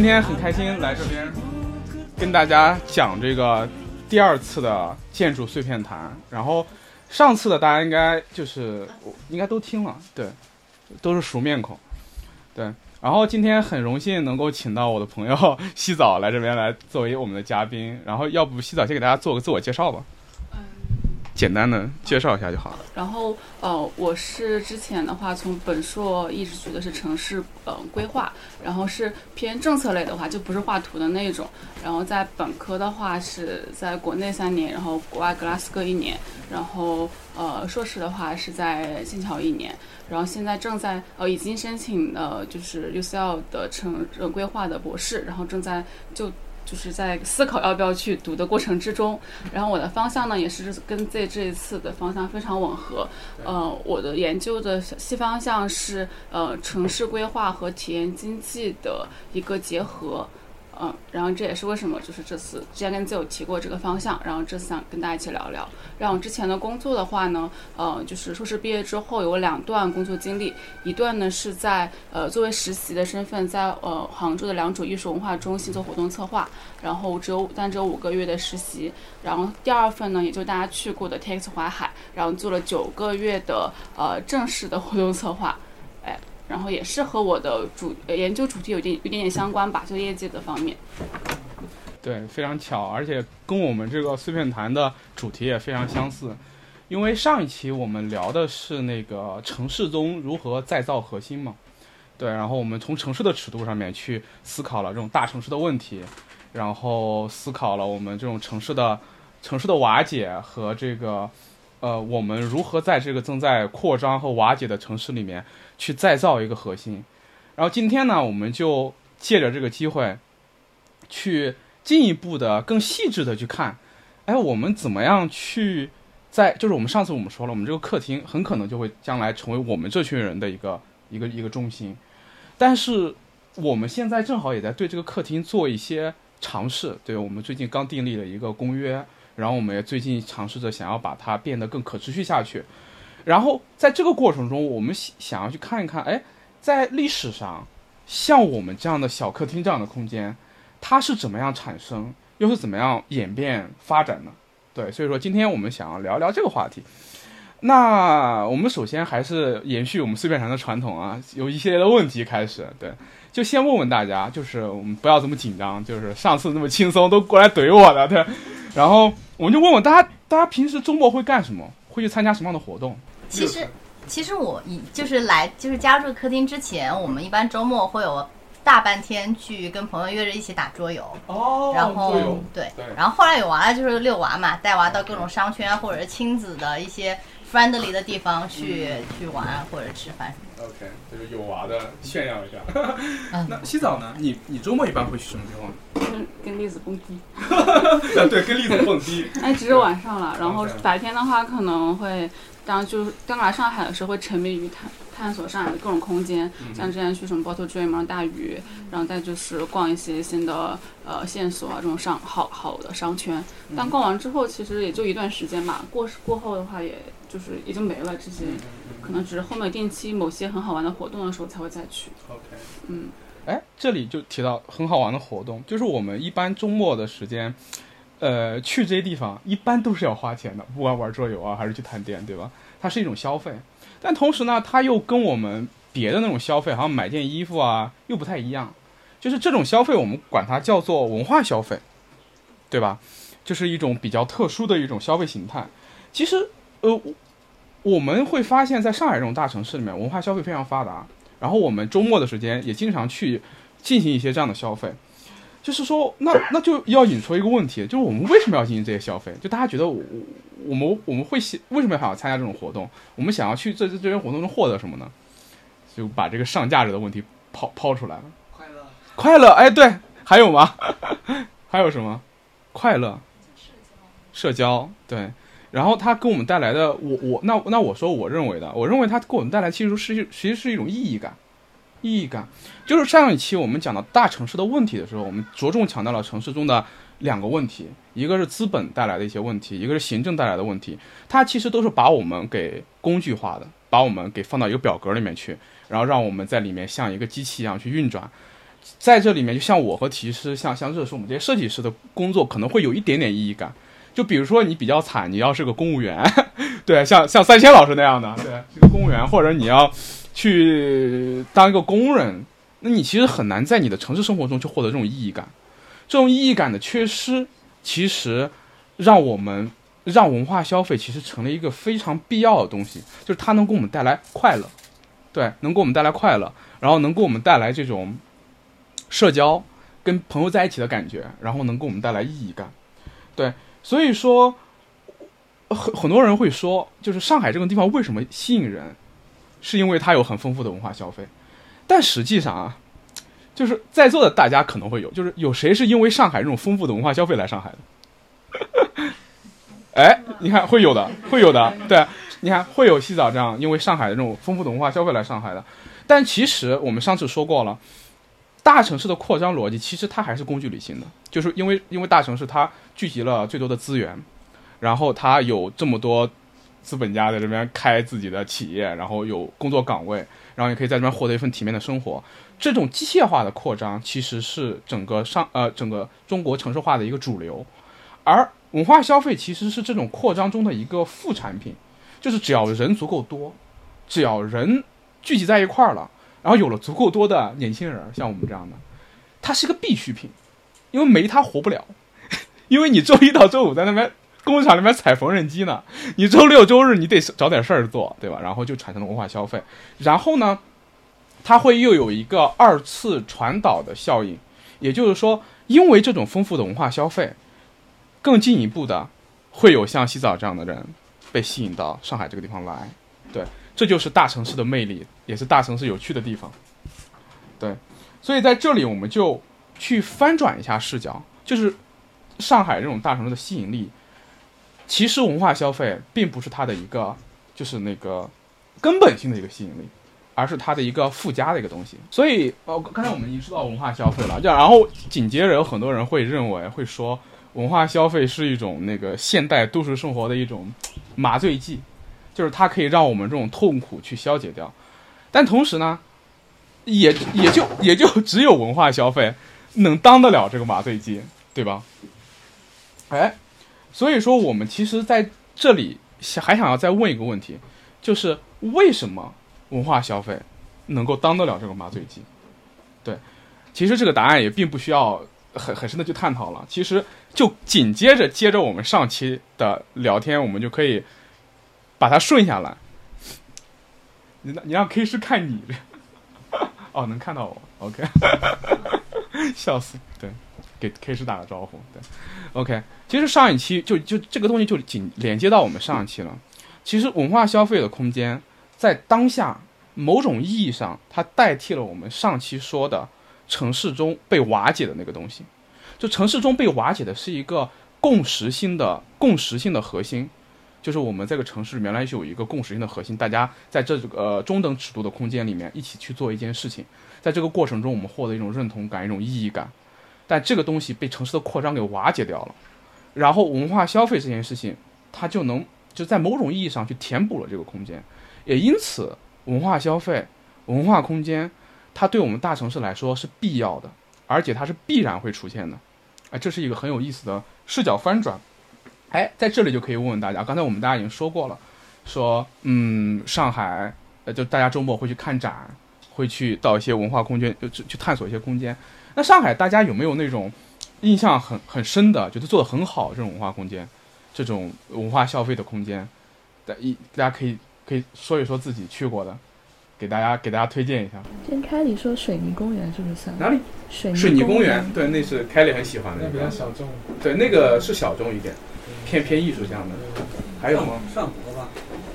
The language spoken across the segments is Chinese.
今天很开心来这边跟大家讲这个第二次的建筑碎片谈。然后上次的大家应该就是应该都听了，对，都是熟面孔，对。然后今天很荣幸能够请到我的朋友西早来这边来作为我们的嘉宾。然后要不西早先给大家做个自我介绍吧。简单的介绍一下就好了。然后，呃，我是之前的话，从本硕一直学的是城市呃规划，然后是偏政策类的话，就不是画图的那种。然后在本科的话是在国内三年，然后国外格拉斯哥一年，然后呃硕士的话是在剑桥一年，然后现在正在呃已经申请了就是 UCL 的城呃规划的博士，然后正在就。就是在思考要不要去读的过程之中，然后我的方向呢也是跟这这一次的方向非常吻合。呃，我的研究的细方向是呃城市规划和体验经济的一个结合。嗯，然后这也是为什么，就是这次之前跟自有提过这个方向，然后这次想跟大家一起聊聊。然后之前的工作的话呢，呃，就是硕士毕业之后有两段工作经历，一段呢是在呃作为实习的身份，在呃杭州的良渚艺术文化中心做活动策划，然后只有但只有五个月的实习。然后第二份呢，也就大家去过的 TX 淮海，然后做了九个月的呃正式的活动策划。哎然后也是和我的主研究主题有点有点点相关吧，就业界的方面。对，非常巧，而且跟我们这个碎片谈的主题也非常相似。因为上一期我们聊的是那个城市中如何再造核心嘛，对，然后我们从城市的尺度上面去思考了这种大城市的问题，然后思考了我们这种城市的城市的瓦解和这个呃我们如何在这个正在扩张和瓦解的城市里面。去再造一个核心，然后今天呢，我们就借着这个机会，去进一步的、更细致的去看，哎，我们怎么样去在，就是我们上次我们说了，我们这个客厅很可能就会将来成为我们这群人的一个一个一个中心，但是我们现在正好也在对这个客厅做一些尝试，对我们最近刚订立了一个公约，然后我们也最近尝试着想要把它变得更可持续下去。然后在这个过程中，我们想要去看一看，哎，在历史上，像我们这样的小客厅这样的空间，它是怎么样产生，又是怎么样演变发展的？对，所以说今天我们想要聊聊这个话题。那我们首先还是延续我们碎片谈的传统啊，有一系列的问题开始。对，就先问问大家，就是我们不要这么紧张，就是上次那么轻松都过来怼我的，对。然后我们就问问大家，大家平时周末会干什么？会去参加什么样的活动？其实，其实我以就是来就是加入客厅之前，我们一般周末会有大半天去跟朋友约着一起打桌游。哦，然后对，然后后来有娃了就是遛娃嘛，带娃到各种商圈或者是亲子的一些 friendly 的地方去去玩或者吃饭什么。OK，就是有娃的炫耀一下。那洗澡呢？你你周末一般会去什么地方？跟跟栗子蹦迪。对，跟栗子蹦迪。哎，只是晚上了，然后白天的话可能会。当就是刚来上海的时候，会沉迷于探探索上海的各种空间，像之前去什么 Bottle Dream、大鱼，然后再就是逛一些新的呃线索啊，这种商好好的商圈。但逛完之后，其实也就一段时间吧，过过后的话，也就是也就没了。这些可能只是后面定期某些很好玩的活动的时候才会再去。OK，嗯，哎，这里就提到很好玩的活动，就是我们一般周末的时间。呃，去这些地方一般都是要花钱的，不管玩桌游啊，还是去探店，对吧？它是一种消费，但同时呢，它又跟我们别的那种消费，好像买件衣服啊，又不太一样。就是这种消费，我们管它叫做文化消费，对吧？就是一种比较特殊的一种消费形态。其实，呃，我们会发现，在上海这种大城市里面，文化消费非常发达。然后我们周末的时间也经常去进行一些这样的消费。就是说，那那就要引出一个问题，就是我们为什么要进行这些消费？就大家觉得我我们我们会想为什么要想要参加这种活动？我们想要去这这这些活动中获得什么呢？就把这个上价值的问题抛抛出来了。快乐，快乐，哎，对，还有吗？还有什么？快乐，社交，对。然后它给我们带来的，我我那那我说我认为的，我认为它给我们带来其实是其实是一种意义感。意义感，就是上一期我们讲到大城市的问题的时候，我们着重强调了城市中的两个问题，一个是资本带来的一些问题，一个是行政带来的问题。它其实都是把我们给工具化的，把我们给放到一个表格里面去，然后让我们在里面像一个机器一样去运转。在这里面，就像我和提师，像像热是我们这些设计师的工作，可能会有一点点意义感。就比如说你比较惨，你要是个公务员，对，像像三千老师那样的，对，是个公务员，或者你要去当一个工人，那你其实很难在你的城市生活中去获得这种意义感。这种意义感的缺失，其实让我们让文化消费其实成了一个非常必要的东西，就是它能给我们带来快乐，对，能给我们带来快乐，然后能给我们带来这种社交跟朋友在一起的感觉，然后能给我们带来意义感，对。所以说，很很多人会说，就是上海这个地方为什么吸引人，是因为它有很丰富的文化消费。但实际上啊，就是在座的大家可能会有，就是有谁是因为上海这种丰富的文化消费来上海的？哎，你看会有的，会有的，对，你看会有洗澡这样，因为上海的这种丰富的文化消费来上海的。但其实我们上次说过了。大城市的扩张逻辑其实它还是工具理性的，就是因为因为大城市它聚集了最多的资源，然后他有这么多资本家在这边开自己的企业，然后有工作岗位，然后也可以在这边获得一份体面的生活。这种机械化的扩张其实是整个上呃整个中国城市化的一个主流，而文化消费其实是这种扩张中的一个副产品，就是只要人足够多，只要人聚集在一块儿了。然后有了足够多的年轻人，像我们这样的，它是一个必需品，因为没它活不了。因为你周一到周五在那边工厂里面踩缝纫机呢，你周六周日你得找点事儿做，对吧？然后就产生了文化消费。然后呢，它会又有一个二次传导的效应，也就是说，因为这种丰富的文化消费，更进一步的会有像洗澡这样的人被吸引到上海这个地方来，对。这就是大城市的魅力，也是大城市有趣的地方。对，所以在这里我们就去翻转一下视角，就是上海这种大城市的吸引力，其实文化消费并不是它的一个就是那个根本性的一个吸引力，而是它的一个附加的一个东西。所以，呃，刚才我们已经说到文化消费了，就然后紧接着有很多人会认为会说，文化消费是一种那个现代都市生活的一种麻醉剂。就是它可以让我们这种痛苦去消解掉，但同时呢，也也就也就只有文化消费能当得了这个麻醉剂，对吧？哎，所以说我们其实在这里想还想要再问一个问题，就是为什么文化消费能够当得了这个麻醉剂？对，其实这个答案也并不需要很很深的去探讨了。其实就紧接着接着我们上期的聊天，我们就可以。把它顺下来，你你让 K 师看你，哦，能看到我，OK，笑死，对，给 K 师打个招呼，对，OK，其实上一期就就这个东西就紧连接到我们上一期了。其实文化消费的空间在当下某种意义上，它代替了我们上期说的城市中被瓦解的那个东西。就城市中被瓦解的是一个共识性的共识性的核心。就是我们这个城市原来是有一个共识性的核心，大家在这个呃中等尺度的空间里面一起去做一件事情，在这个过程中我们获得一种认同感、一种意义感，但这个东西被城市的扩张给瓦解掉了，然后文化消费这件事情，它就能就在某种意义上去填补了这个空间，也因此文化消费、文化空间，它对我们大城市来说是必要的，而且它是必然会出现的，哎，这是一个很有意思的视角翻转。哎，在这里就可以问问大家，刚才我们大家已经说过了，说，嗯，上海，呃，就大家周末会去看展，会去到一些文化空间，就去探索一些空间。那上海大家有没有那种印象很很深的，觉得做的很好这种文化空间，这种文化消费的空间？大一大家可以可以说一说自己去过的，给大家给大家推荐一下。先开里说水泥公园是不是？哪里？水水泥公园？对，那是开里很喜欢的。那比较小众。对，那个是小众一点。偏偏艺术向的，还有吗？上博吧，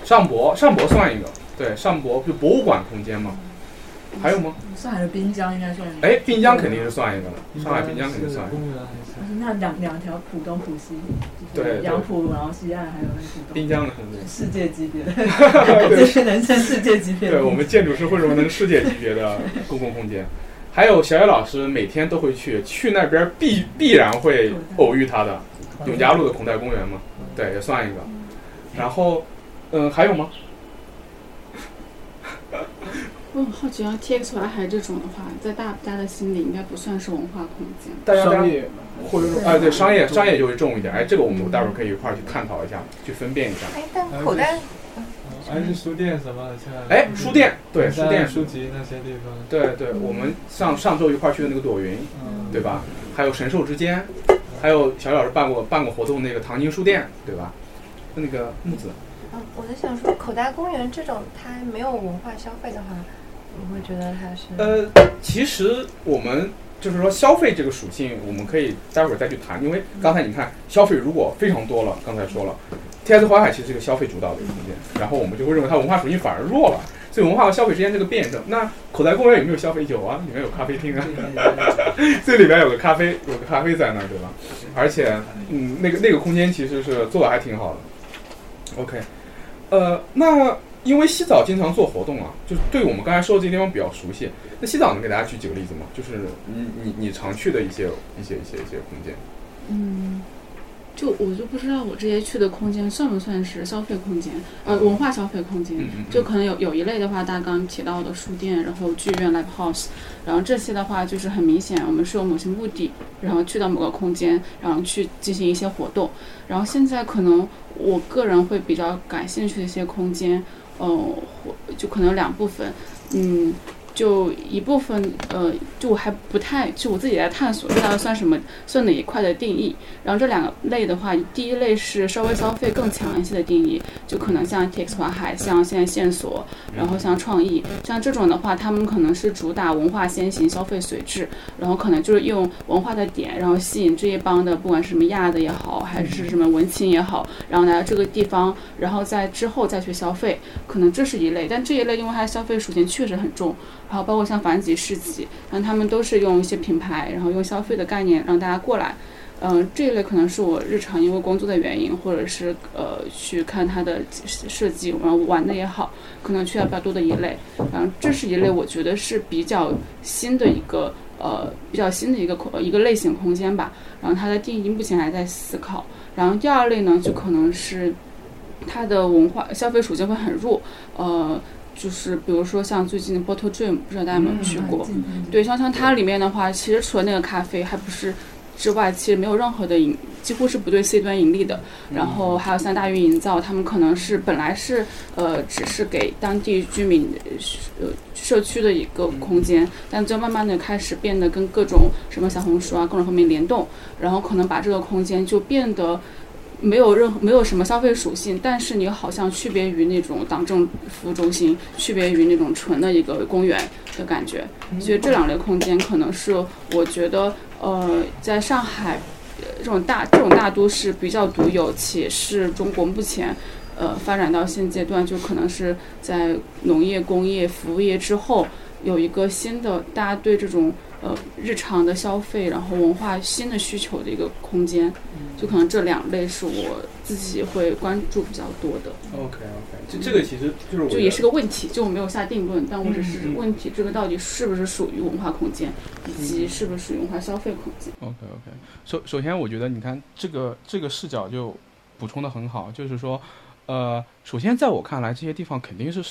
上博上博算一个，对，上博就博物馆空间嘛。还有吗？上海的滨江应该算。哎，滨江肯定是算一个了，上海滨江肯定算一个。那两两条浦东浦西，对，杨浦路，然后西岸还有那个滨江的，世界级别的，这些能称世界级别的。对我们建筑师为什么能世界级别的 公共空间？还有小野老师每天都会去，去那边必必然会偶遇他的。永嘉路的孔代公园嘛，对，也算一个。然后，嗯，还有吗？我很好奇啊，TX 淮海这种的话，在大家的心里应该不算是文化空间。大家商业或者说，哎，对，商业商业就会重一点。哎，这个我们待会儿可以一块儿去探讨一下，去分辨一下。哎，但口袋还是书店什么的，像哎，书店，对，书店书籍那些地方。对对，我们上上周一块儿去的那个朵云，对吧？还有神兽之间，还有小老师办过办过活动那个唐宁书店，对吧？那个木子。嗯，我在想说，口袋公园这种它没有文化消费的话，你会觉得它是？呃，其实我们就是说消费这个属性，我们可以待会儿再去谈，因为刚才你看消费如果非常多了，刚才说了，T.S. 淮海其实是一个消费主导的一个空间，然后我们就会认为它文化属性反而弱了，所以文化和消费之间这个辩证。那口袋公园有没有消费？有啊，里面有咖啡厅啊，这里面有个咖啡，有个咖啡在那儿，对吧？而且，嗯，那个那个空间其实是做的还挺好的。OK。呃，那因为洗澡经常做活动啊，就是对我们刚才说的这些地方比较熟悉。那洗澡能给大家举几个例子吗？就是你你你常去的一些一些一些一些空间。嗯，就我就不知道我这些去的空间算不算是消费空间，呃，文化消费空间。就可能有有一类的话，大家刚刚提到的书店，然后剧院、live house，然后这些的话就是很明显，我们是有某些目的，然后去到某个空间，然后去进行一些活动。然后现在可能。我个人会比较感兴趣的一些空间，嗯，就可能两部分，嗯。就一部分，呃，就我还不太，就我自己在探索，这到底算什么，算哪一块的定义。然后这两个类的话，第一类是稍微消费更强一些的定义，就可能像 TX 华海，像现在线索，然后像创意，像这种的话，他们可能是主打文化先行，消费随至，然后可能就是用文化的点，然后吸引这一帮的，不管是什么亚的也好，还是什么文青也好，然后来到这个地方，然后在之后再去消费，可能这是一类。但这一类因为它的消费属性确实很重。然后包括像凡几市集，然后他们都是用一些品牌，然后用消费的概念让大家过来。嗯，这一类可能是我日常因为工作的原因，或者是呃去看它的设计，然后玩的也好，可能去的比较多的一类。然后这是一类我觉得是比较新的一个呃比较新的一个空一个类型空间吧。然后它的定义目前还在思考。然后第二类呢，就可能是它的文化消费属性会很弱，呃。就是比如说像最近的 Bottle Dream，不知道大家有没有去过？对，像像它里面的话，其实除了那个咖啡还不是之外，其实没有任何的盈，几乎是不对 C 端盈利的。然后还有像大运营造，他们可能是本来是呃只是给当地居民呃社区的一个空间，但就慢慢的开始变得跟各种什么小红书啊各种方面联动，然后可能把这个空间就变得。没有任何没有什么消费属性，但是你好像区别于那种党政服务中心，区别于那种纯的一个公园的感觉。所以这两类空间可能是我觉得，呃，在上海这种大这种大都市比较独有，且是中国目前呃发展到现阶段，就可能是在农业、工业、服务业之后有一个新的大家对这种。呃，日常的消费，然后文化新的需求的一个空间，就可能这两类是我自己会关注比较多的。OK OK，就这个其实就是就也是个问题，就我没有下定论，但我只是问题，这个到底是不是属于文化空间，以及是不是属于文化消费空间？OK OK，首首先我觉得你看这个这个视角就补充的很好，就是说，呃，首先在我看来，这些地方肯定是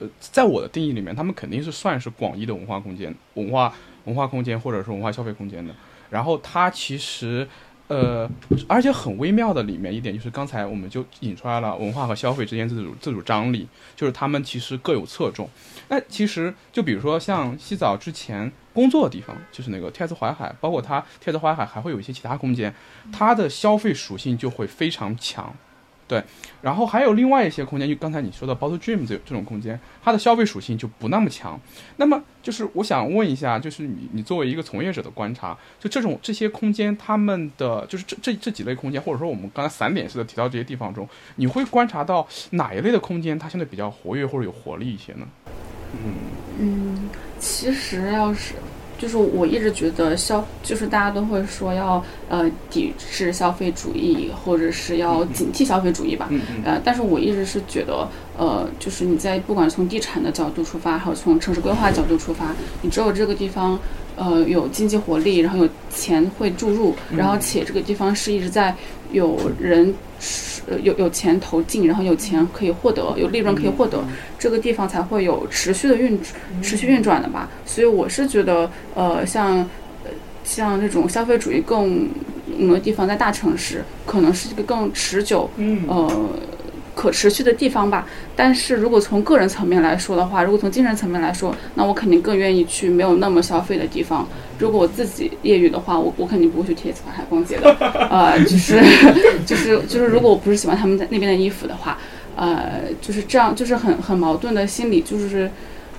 呃，在我的定义里面，他们肯定是算是广义的文化空间，文化。文化空间或者是文化消费空间的，然后它其实，呃，而且很微妙的里面一点就是刚才我们就引出来了文化和消费之间自主自主张力，就是他们其实各有侧重。那其实就比如说像洗澡之前工作的地方，就是那个 T.S. 淮海，包括它 T.S. 淮海还会有一些其他空间，它的消费属性就会非常强。对，然后还有另外一些空间，就刚才你说的 Bottle Dream 这这种空间，它的消费属性就不那么强。那么就是我想问一下，就是你你作为一个从业者的观察，就这种这些空间，他们的就是这这这几类空间，或者说我们刚才散点式的提到这些地方中，你会观察到哪一类的空间它相对比较活跃或者有活力一些呢？嗯嗯，其实要是。就是我一直觉得消，就是大家都会说要呃抵制消费主义，或者是要警惕消费主义吧。呃，但是我一直是觉得，呃，就是你在不管从地产的角度出发，还有从城市规划角度出发，你只有这个地方呃有经济活力，然后有钱会注入，然后且这个地方是一直在有人呃有有钱投进，然后有钱可以获得，有利润可以获得，这个地方才会有持续的运持续运转的吧。所以我是觉得，呃，像呃像这种消费主义更浓的地方，在大城市可能是一个更持久，呃。可持续的地方吧，但是如果从个人层面来说的话，如果从精神层面来说，那我肯定更愿意去没有那么消费的地方。如果我自己业余的话，我我肯定不会去铁子海海逛街的，呃，就是就是就是，如果我不是喜欢他们在那边的衣服的话，呃，就是这样，就是很很矛盾的心理，就是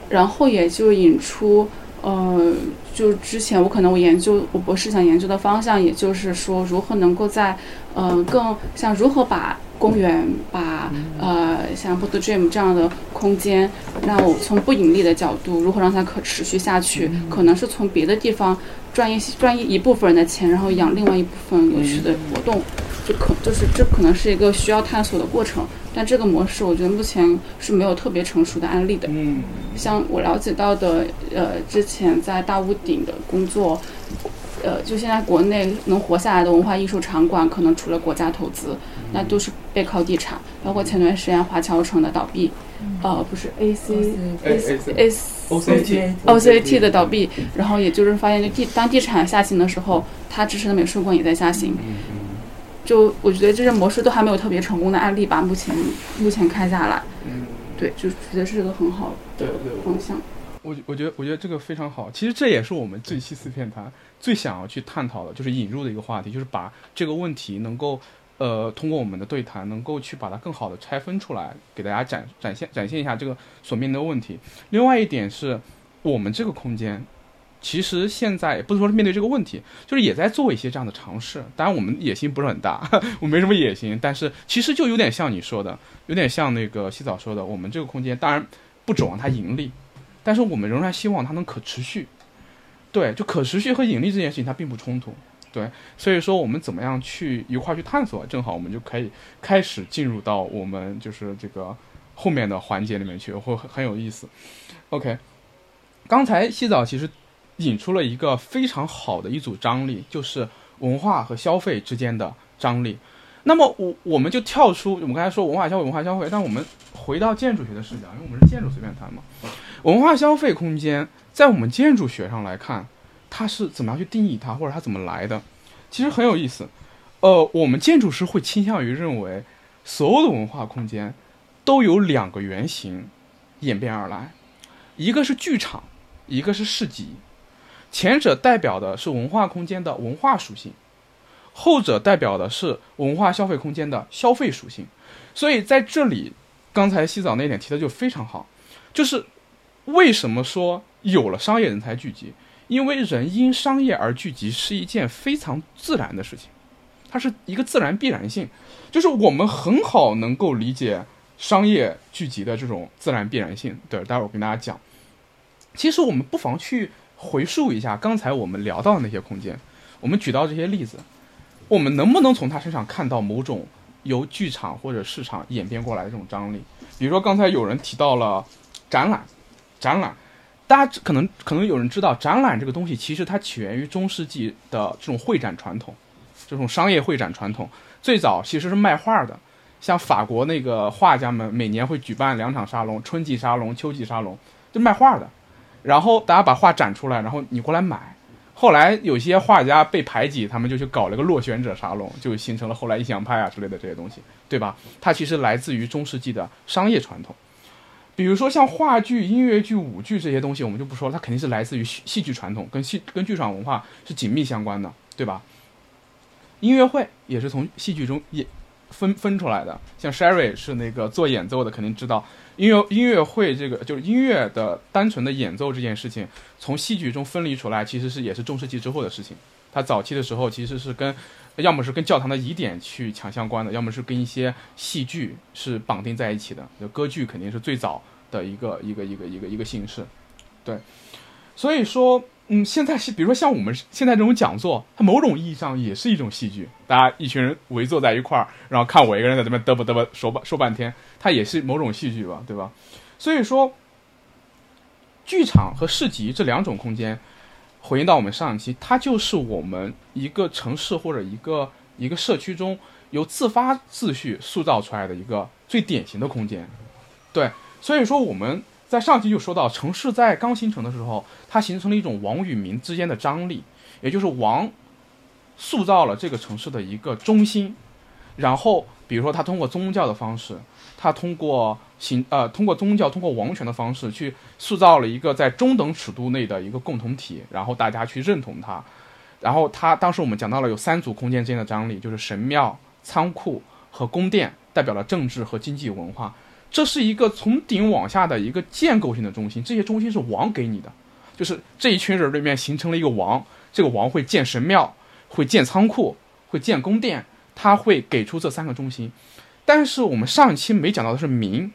然后也就引出，呃，就之前我可能我研究我博士想研究的方向，也就是说如何能够在，呃，更像如何把。公园把呃像 b o o Dream 这样的空间，让我从不盈利的角度，如何让它可持续下去？可能是从别的地方赚一赚一一部分人的钱，然后养另外一部分有趣的活动，就可就是这可能是一个需要探索的过程。但这个模式，我觉得目前是没有特别成熟的案例的。嗯，像我了解到的，呃，之前在大屋顶的工作。呃，就现在国内能活下来的文化艺术场馆，可能除了国家投资，那都是背靠地产。包括前段时间华侨城的倒闭，呃，不是 A C A O C T O C T 的倒闭，然后也就是发现，就地当地产下行的时候，它支持的美术馆也在下行。就我觉得这些模式都还没有特别成功的案例吧，目前目前看下来，对，就觉得是个很好的方向。我我觉得我觉得这个非常好，其实这也是我们这期四片谈最想要去探讨的，就是引入的一个话题，就是把这个问题能够，呃，通过我们的对谈，能够去把它更好的拆分出来，给大家展展现展现一下这个所面对的问题。另外一点是，我们这个空间，其实现在不是说是面对这个问题，就是也在做一些这样的尝试。当然我们野心不是很大，我没什么野心，但是其实就有点像你说的，有点像那个洗澡说的，我们这个空间当然不指望它盈利。但是我们仍然希望它能可持续，对，就可持续和盈利这件事情它并不冲突，对，所以说我们怎么样去一块去探索，正好我们就可以开始进入到我们就是这个后面的环节里面去，会很有意思。OK，刚才洗澡其实引出了一个非常好的一组张力，就是文化和消费之间的张力。那么我我们就跳出我们刚才说文化消费，文化消费，但我们回到建筑学的视角，因为我们是建筑随便谈嘛。文化消费空间在我们建筑学上来看，它是怎么样去定义它，或者它怎么来的？其实很有意思。呃，我们建筑师会倾向于认为，所有的文化空间都有两个原型演变而来，一个是剧场，一个是市集。前者代表的是文化空间的文化属性，后者代表的是文化消费空间的消费属性。所以在这里，刚才洗澡那点提的就非常好，就是。为什么说有了商业人才聚集？因为人因商业而聚集是一件非常自然的事情，它是一个自然必然性，就是我们很好能够理解商业聚集的这种自然必然性。对，待会儿我跟大家讲。其实我们不妨去回溯一下刚才我们聊到的那些空间，我们举到这些例子，我们能不能从他身上看到某种由剧场或者市场演变过来的这种张力？比如说刚才有人提到了展览。展览，大家可能可能有人知道，展览这个东西其实它起源于中世纪的这种会展传统，这种商业会展传统，最早其实是卖画的，像法国那个画家们每年会举办两场沙龙，春季沙龙、秋季沙龙，就卖画的，然后大家把画展出来，然后你过来买。后来有些画家被排挤，他们就去搞了个落选者沙龙，就形成了后来印象派啊之类的这些东西，对吧？它其实来自于中世纪的商业传统。比如说像话剧、音乐剧、舞剧这些东西，我们就不说了，它肯定是来自于戏剧传统，跟戏跟剧场文化是紧密相关的，对吧？音乐会也是从戏剧中也分分出来的，像 Sherry 是那个做演奏的，肯定知道音乐音乐会这个就是音乐的单纯的演奏这件事情，从戏剧中分离出来，其实是也是中世纪之后的事情。它早期的时候其实是跟要么是跟教堂的仪典去抢相关的，要么是跟一些戏剧是绑定在一起的。就歌剧肯定是最早的一个一个一个一个一个形式，对。所以说，嗯，现在是比如说像我们现在这种讲座，它某种意义上也是一种戏剧。大家一群人围坐在一块儿，然后看我一个人在这边嘚啵嘚啵说半说半天，它也是某种戏剧吧，对吧？所以说，剧场和市集这两种空间。回应到我们上一期，它就是我们一个城市或者一个一个社区中由自发秩序塑造出来的一个最典型的空间。对，所以说我们在上期就说到，城市在刚形成的时候，它形成了一种王与民之间的张力，也就是王塑造了这个城市的一个中心，然后比如说他通过宗教的方式，他通过行呃通过宗教通过王权的方式去塑造了一个在中等尺度内的一个共同体，然后大家去认同它，然后他当时我们讲到了有三组空间之间的张力，就是神庙、仓库和宫殿，代表了政治和经济文化。这是一个从顶往下的一个建构性的中心，这些中心是王给你的，就是这一群人里面形成了一个王，这个王会建神庙，会建仓库，会建宫殿，他会给出这三个中心。但是我们上一期没讲到的是民，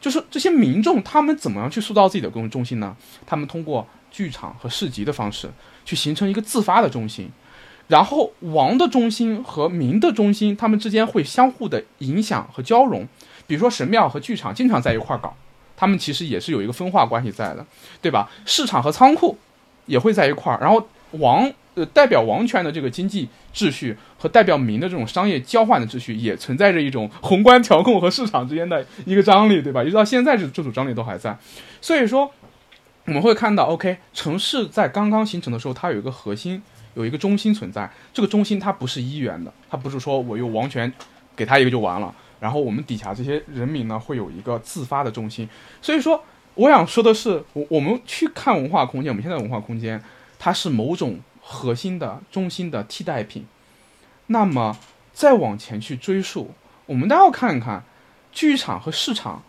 就是这些民众他们怎么样去塑造自己的公中心呢？他们通过剧场和市集的方式去形成一个自发的中心，然后王的中心和民的中心，他们之间会相互的影响和交融。比如说神庙和剧场经常在一块儿搞，他们其实也是有一个分化关系在的，对吧？市场和仓库也会在一块儿，然后王呃代表王权的这个经济秩序和代表民的这种商业交换的秩序也存在着一种宏观调控和市场之间的一个张力，对吧？一直到现在这这组张力都还在，所以说我们会看到，OK，城市在刚刚形成的时候，它有一个核心，有一个中心存在，这个中心它不是一元的，它不是说我用王权给他一个就完了。然后我们底下这些人民呢，会有一个自发的中心。所以说，我想说的是，我我们去看文化空间，我们现在文化空间，它是某种核心的中心的替代品。那么再往前去追溯，我们都要看看剧场和市场，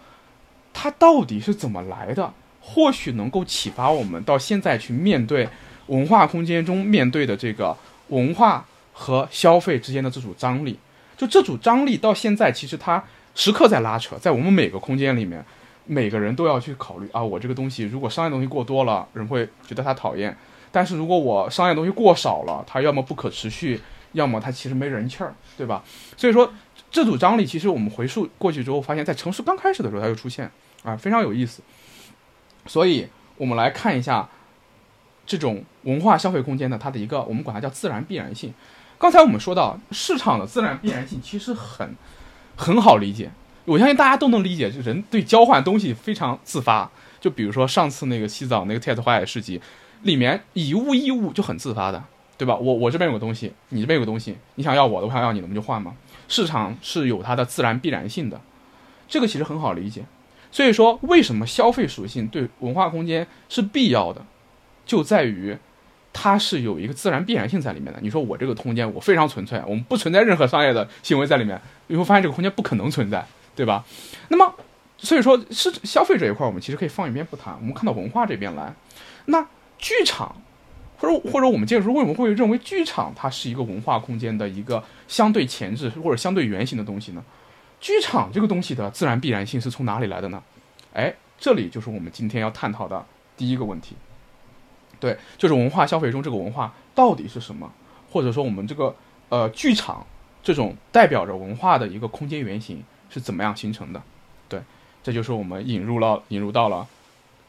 它到底是怎么来的？或许能够启发我们到现在去面对文化空间中面对的这个文化和消费之间的这组张力。就这组张力到现在，其实它时刻在拉扯，在我们每个空间里面，每个人都要去考虑啊，我这个东西如果商业东西过多了，人会觉得它讨厌；但是如果我商业东西过少了，它要么不可持续，要么它其实没人气儿，对吧？所以说，这组张力其实我们回溯过去之后，发现，在城市刚开始的时候它就出现啊，非常有意思。所以我们来看一下这种文化消费空间的它的一个，我们管它叫自然必然性。刚才我们说到市场的自然必然性其实很很好理解，我相信大家都能理解，就人对交换东西非常自发。就比如说上次那个洗澡那个 Tate 花海市集，里面以物易物就很自发的，对吧？我我这边有个东西，你这边有个东西，你想要我的，我想要你的，我们就换嘛。市场是有它的自然必然性的，这个其实很好理解。所以说，为什么消费属性对文化空间是必要的，就在于。它是有一个自然必然性在里面的。你说我这个空间我非常纯粹，我们不存在任何商业的行为在里面，你会发现这个空间不可能存在，对吧？那么，所以说是消费这一块，我们其实可以放一边不谈。我们看到文化这边来，那剧场，或者或者我们接着说，为什么会认为剧场它是一个文化空间的一个相对前置或者相对原型的东西呢？剧场这个东西的自然必然性是从哪里来的呢？哎，这里就是我们今天要探讨的第一个问题。对，就是文化消费中这个文化到底是什么，或者说我们这个呃剧场这种代表着文化的一个空间原型是怎么样形成的？对，这就是我们引入了引入到了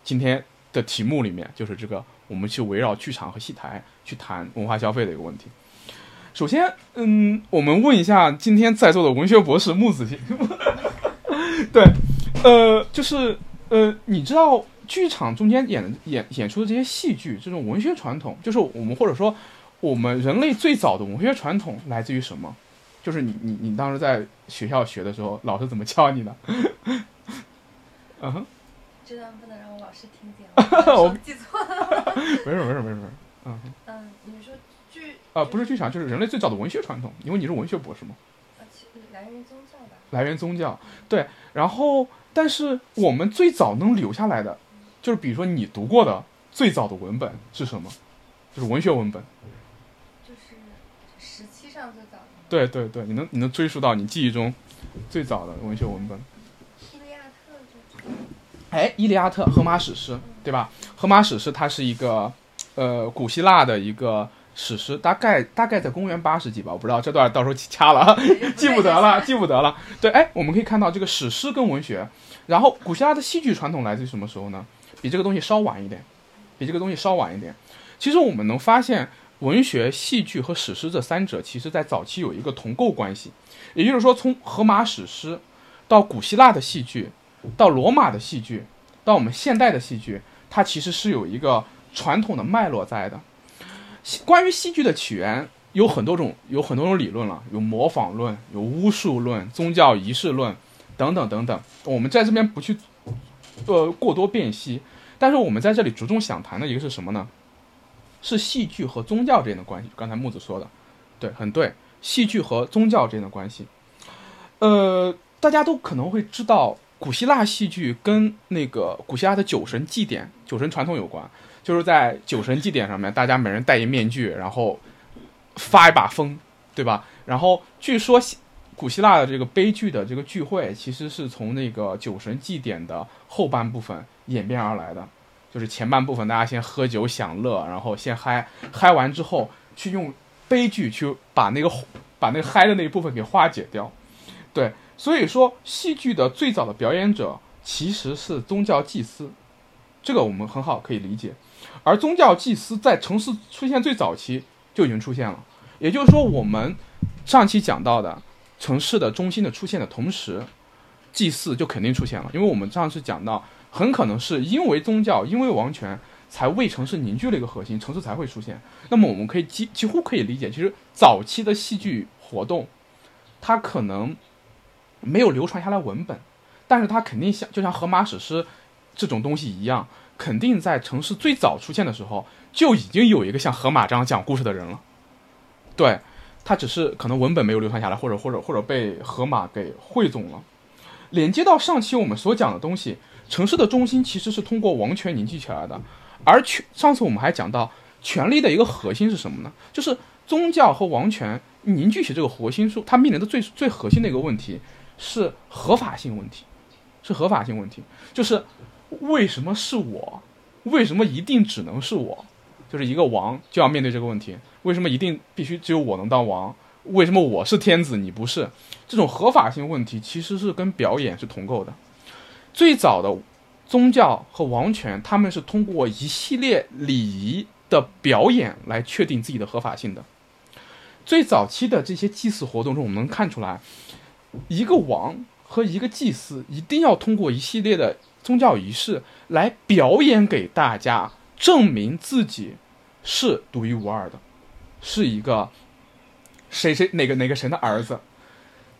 今天的题目里面，就是这个我们去围绕剧场和戏台去谈文化消费的一个问题。首先，嗯，我们问一下今天在座的文学博士木子欣，对，呃，就是呃，你知道？剧场中间演的演演出的这些戏剧，这种文学传统，就是我们或者说我们人类最早的文学传统来自于什么？就是你你你当时在学校学的时候，老师怎么教你的？嗯哼，这段不能让我老师听见，我 记错了。没事没事没事。嗯嗯，你说剧啊，不是剧场，就是人类最早的文学传统，因为你是文学博士嘛。啊，其实来源宗教吧。来源宗教，对。然后，但是我们最早能留下来的。就是比如说你读过的最早的文本是什么？就是文学文本。就是时期上最早的。对对对，你能你能追溯到你记忆中最早的文学文本。伊利亚特就。哎，伊利亚特，荷马史诗，对吧？荷马史诗它是一个呃古希腊的一个史诗，大概大概在公元八世纪吧，我不知道这段到时候掐了，记不得了，记不得了。对，哎，我们可以看到这个史诗跟文学，然后古希腊的戏剧传统来自于什么时候呢？比这个东西稍晚一点，比这个东西稍晚一点。其实我们能发现，文学、戏剧和史诗这三者，其实在早期有一个同构关系。也就是说，从荷马史诗到古希腊的戏剧，到罗马的戏剧，到我们现代的戏剧，它其实是有一个传统的脉络在的。关于戏剧的起源，有很多种，有很多种理论了，有模仿论，有巫术论，宗教仪式论，等等等等。我们在这边不去，呃，过多辨析。但是我们在这里着重想谈的一个是什么呢？是戏剧和宗教之间的关系。刚才木子说的，对，很对，戏剧和宗教之间的关系。呃，大家都可能会知道，古希腊戏剧跟那个古希腊的酒神祭典、酒神传统有关。就是在酒神祭典上面，大家每人戴一面具，然后发一把风，对吧？然后据说古希腊的这个悲剧的这个聚会，其实是从那个酒神祭典的后半部分演变而来的。就是前半部分大家先喝酒享乐，然后先嗨，嗨完之后去用悲剧去把那个把那个嗨的那一部分给化解掉。对，所以说戏剧的最早的表演者其实是宗教祭司，这个我们很好可以理解。而宗教祭司在城市出现最早期就已经出现了，也就是说，我们上期讲到的城市的中心的出现的同时，祭祀就肯定出现了，因为我们上次讲到，很可能是因为宗教，因为王权才为城市凝聚了一个核心，城市才会出现。那么我们可以几几乎可以理解，其实早期的戏剧活动，它可能没有流传下来文本，但是它肯定像就像荷马史诗这种东西一样。肯定在城市最早出现的时候，就已经有一个像荷马这样讲故事的人了。对，他只是可能文本没有流传下来，或者或者或者被河马给汇总了。连接到上期我们所讲的东西，城市的中心其实是通过王权凝聚起来的。而权，上次我们还讲到，权力的一个核心是什么呢？就是宗教和王权凝聚起这个核心，数它面临的最最核心的一个问题是合法性问题，是合法性问题，就是。为什么是我？为什么一定只能是我？就是一个王就要面对这个问题：为什么一定必须只有我能当王？为什么我是天子，你不是？这种合法性问题其实是跟表演是同构的。最早的宗教和王权，他们是通过一系列礼仪的表演来确定自己的合法性的。最早期的这些祭祀活动中，我们能看出来，一个王和一个祭司一定要通过一系列的。宗教仪式来表演给大家，证明自己是独一无二的，是一个谁谁哪个哪个神的儿子。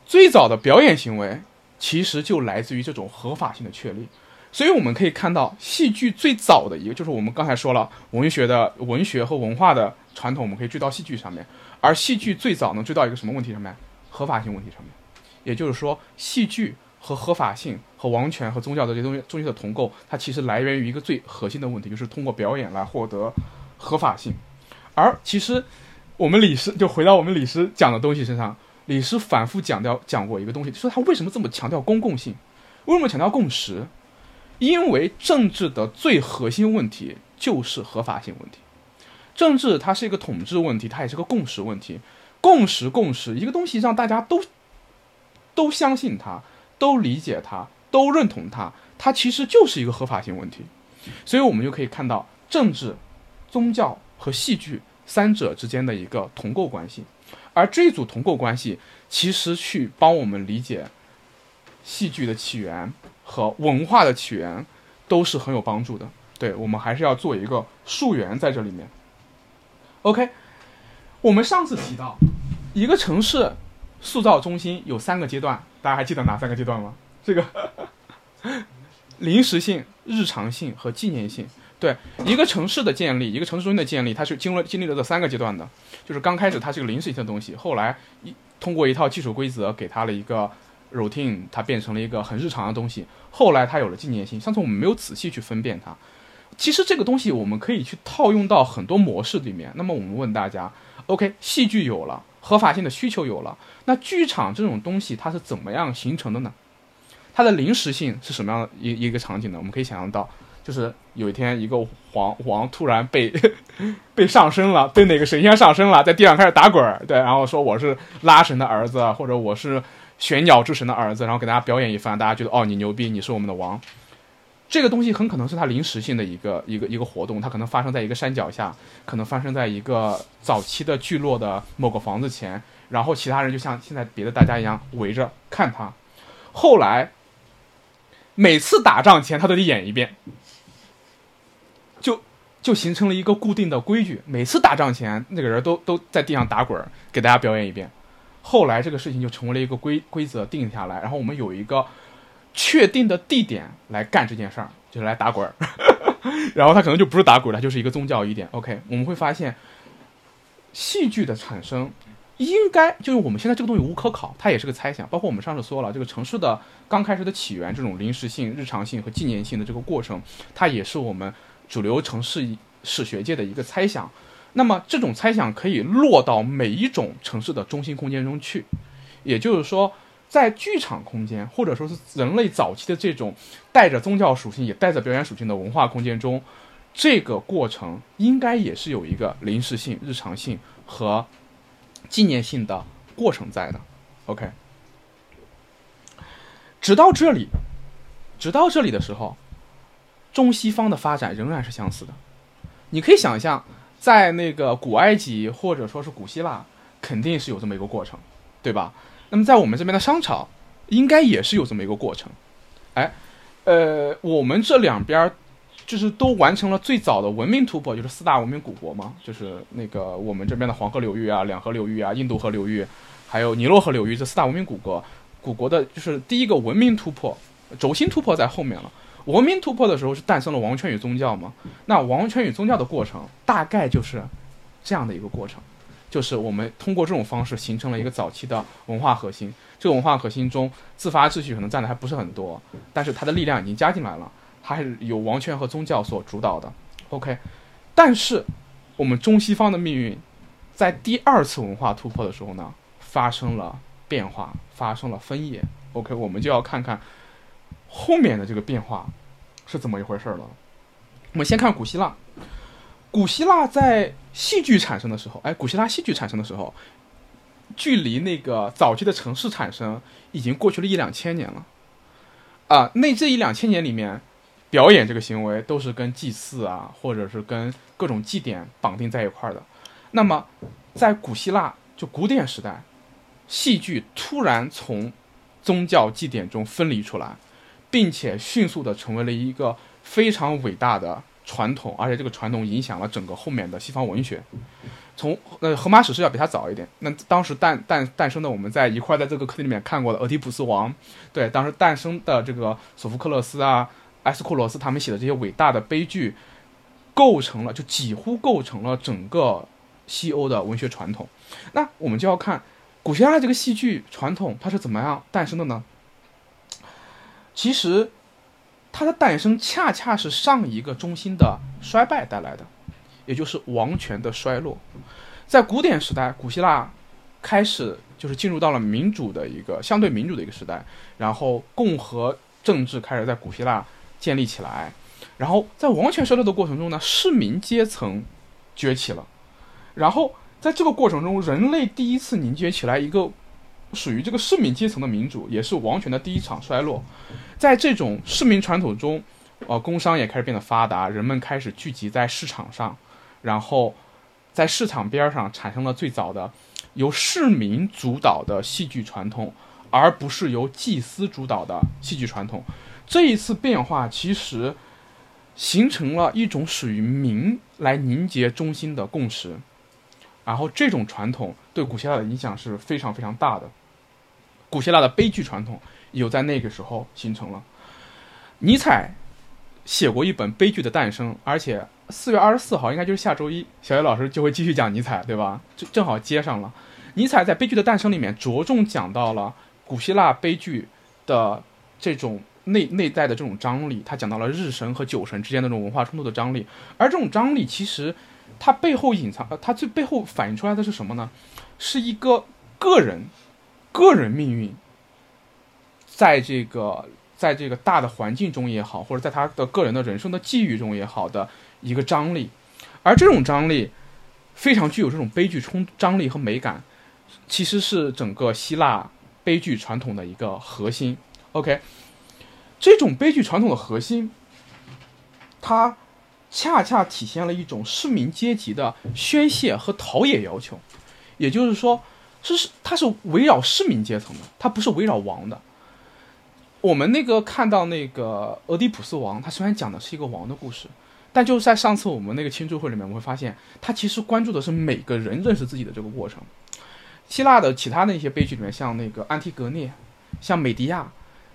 最早的表演行为其实就来自于这种合法性的确立。所以我们可以看到，戏剧最早的一个就是我们刚才说了，文学的文学和文化的传统，我们可以追到戏剧上面。而戏剧最早能追到一个什么问题上面？合法性问题上面。也就是说，戏剧。和合法性、和王权、和宗教的这些东西东西的同构，它其实来源于一个最核心的问题，就是通过表演来获得合法性。而其实我们李师就回到我们李师讲的东西身上，李斯反复强调讲过一个东西，说他为什么这么强调公共性，为什么强调共识？因为政治的最核心问题就是合法性问题。政治它是一个统治问题，它也是个共识问题。共识，共识，一个东西让大家都都相信它。都理解它，都认同它，它其实就是一个合法性问题，所以我们就可以看到政治、宗教和戏剧三者之间的一个同构关系，而这一组同构关系其实去帮我们理解戏剧的起源和文化的起源都是很有帮助的。对我们还是要做一个溯源在这里面。OK，我们上次提到一个城市塑造中心有三个阶段。大家还记得哪三个阶段吗？这个 临时性、日常性和纪念性。对一个城市的建立，一个城市中心的建立，它是经历经历了这三个阶段的。就是刚开始它是个临时性的东西，后来一通过一套基础规则给它了一个 routine，它变成了一个很日常的东西。后来它有了纪念性。上次我们没有仔细去分辨它。其实这个东西我们可以去套用到很多模式里面。那么我们问大家，OK，戏剧有了。合法性的需求有了，那剧场这种东西它是怎么样形成的呢？它的临时性是什么样的一一个场景呢？我们可以想象到，就是有一天一个皇王突然被 被上身了，被哪个神仙上身了，在地上开始打滚儿，对，然后说我是拉神的儿子，或者我是玄鸟之神的儿子，然后给大家表演一番，大家觉得哦你牛逼，你是我们的王。这个东西很可能是他临时性的一个一个一个活动，它可能发生在一个山脚下，可能发生在一个早期的聚落的某个房子前，然后其他人就像现在别的大家一样围着看他。后来每次打仗前他都得演一遍，就形成了一个固定的规矩，每次打仗前那个人都都在地上打滚，给大家表演一遍。后来这个事情就成为了一个规规则定下来，然后我们有一个确定的地点来干这件事儿，就是来打滚儿。然后它可能就不是打滚儿，它就是一个宗教仪典。OK，我们会发现戏剧的产生应该就是我们现在这个东西无可考，它也是个猜想。包括我们上次说了，这个城市的刚开始的起源，这种临时性、日常性和纪念性的这个过程，它也是我们主流城市史学界的一个猜想。那么这种猜想可以落到每一种城市的中心空间中去，也就是说，在剧场空间或者说是人类早期的这种带着宗教属性也带着表演属性的文化空间中，这个过程应该也是有一个临时性、日常性和纪念性的过程在的。OK，直到这里，直到这里的时候，中西方的发展仍然是相似的。你可以想象。在那个古埃及或者说是古希腊，肯定是有这么一个过程，对吧？那么在我们这边的商朝，应该也是有这么一个过程。哎，呃，我们这两边就是都完成了最早的文明突破，就是四大文明古国嘛，就是那个我们这边的黄河流域啊、两河流域啊、印度河流域，还有尼罗河流域这四大文明古国，古国的就是第一个文明突破，轴心突破在后面了。文明突破的时候是诞生了王权与宗教嘛？那王权与宗教的过程大概就是这样的一个过程，就是我们通过这种方式形成了一个早期的文化核心。这个文化核心中，自发秩序可能占的还不是很多，但是它的力量已经加进来了，它是由王权和宗教所主导的。OK，但是我们中西方的命运在第二次文化突破的时候呢，发生了变化，发生了分野。OK，我们就要看看。后面的这个变化是怎么一回事了？我们先看古希腊。古希腊在戏剧产生的时候，哎，古希腊戏剧产生的时候，距离那个早期的城市产生已经过去了一两千年了。啊，那这一两千年里面，表演这个行为都是跟祭祀啊，或者是跟各种祭典绑定在一块儿的。那么，在古希腊就古典时代，戏剧突然从宗教祭典中分离出来。并且迅速的成为了一个非常伟大的传统，而且这个传统影响了整个后面的西方文学。从呃，荷马史诗要比它早一点。那当时诞诞诞生的，我们在一块在这个课题里面看过的《俄狄浦斯王》，对，当时诞生的这个索福克勒斯啊、埃斯库罗斯他们写的这些伟大的悲剧，构成了就几乎构成了整个西欧的文学传统。那我们就要看古希腊这个戏剧传统它是怎么样诞生的呢？其实，它的诞生恰恰是上一个中心的衰败带来的，也就是王权的衰落。在古典时代，古希腊开始就是进入到了民主的一个相对民主的一个时代，然后共和政治开始在古希腊建立起来。然后在王权衰落的过程中呢，市民阶层崛起了。然后在这个过程中，人类第一次凝结起来一个。属于这个市民阶层的民主，也是王权的第一场衰落。在这种市民传统中，呃，工商也开始变得发达，人们开始聚集在市场上，然后在市场边上产生了最早的由市民主导的戏剧传统，而不是由祭司主导的戏剧传统。这一次变化其实形成了一种属于民来凝结中心的共识，然后这种传统对古希腊的影响是非常非常大的。古希腊的悲剧传统有在那个时候形成了。尼采写过一本《悲剧的诞生》，而且四月二十四号应该就是下周一，小叶老师就会继续讲尼采，对吧？就正好接上了。尼采在《悲剧的诞生》里面着重讲到了古希腊悲剧的这种内内在的这种张力，他讲到了日神和酒神之间的这种文化冲突的张力，而这种张力其实它背后隐藏，呃，它最背后反映出来的是什么呢？是一个个人。个人命运，在这个在这个大的环境中也好，或者在他的个人的人生的际遇中也好的一个张力，而这种张力非常具有这种悲剧冲张力和美感，其实是整个希腊悲剧传统的一个核心。OK，这种悲剧传统的核心它恰恰体现了一种市民阶级的宣泄和陶冶要求，也就是说，是是它是围绕市民阶层的，它不是围绕王的。我们那个看到那个俄狄浦斯王，他虽然讲的是一个王的故事，但就是在上次我们那个庆祝会里面，我们会发现他其实关注的是每个人认识自己的这个过程。希腊的其他的一些悲剧里面，像那个安提格涅，像美狄亚，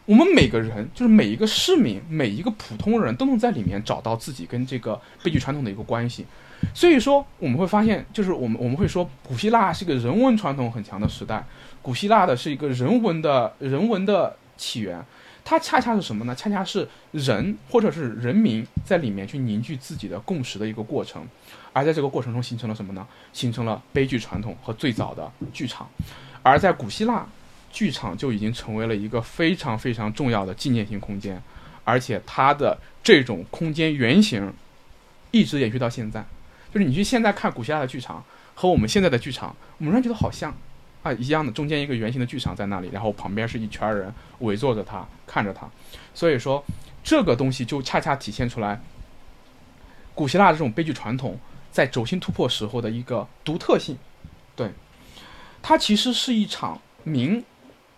我们每个人就是每一个市民，每一个普通人都能在里面找到自己跟这个悲剧传统的一个关系。所以说，我们会发现，就是我们我们会说，古希腊是一个人文传统很强的时代，古希腊的是一个人文的人文的起源。它恰恰是什么呢？恰恰是人或者是人民在里面去凝聚自己的共识的一个过程，而在这个过程中形成了什么呢？形成了悲剧传统和最早的剧场，而在古希腊，剧场就已经成为了一个非常非常重要的纪念性空间，而且它的这种空间原型一直延续到现在。就是你去现在看古希腊的剧场和我们现在的剧场，我们突然觉得好像。啊，一样的，中间一个圆形的剧场在那里，然后旁边是一圈人围坐着他，看着他。所以说，这个东西就恰恰体现出来，古希腊的这种悲剧传统在轴心突破时候的一个独特性。对，它其实是一场民，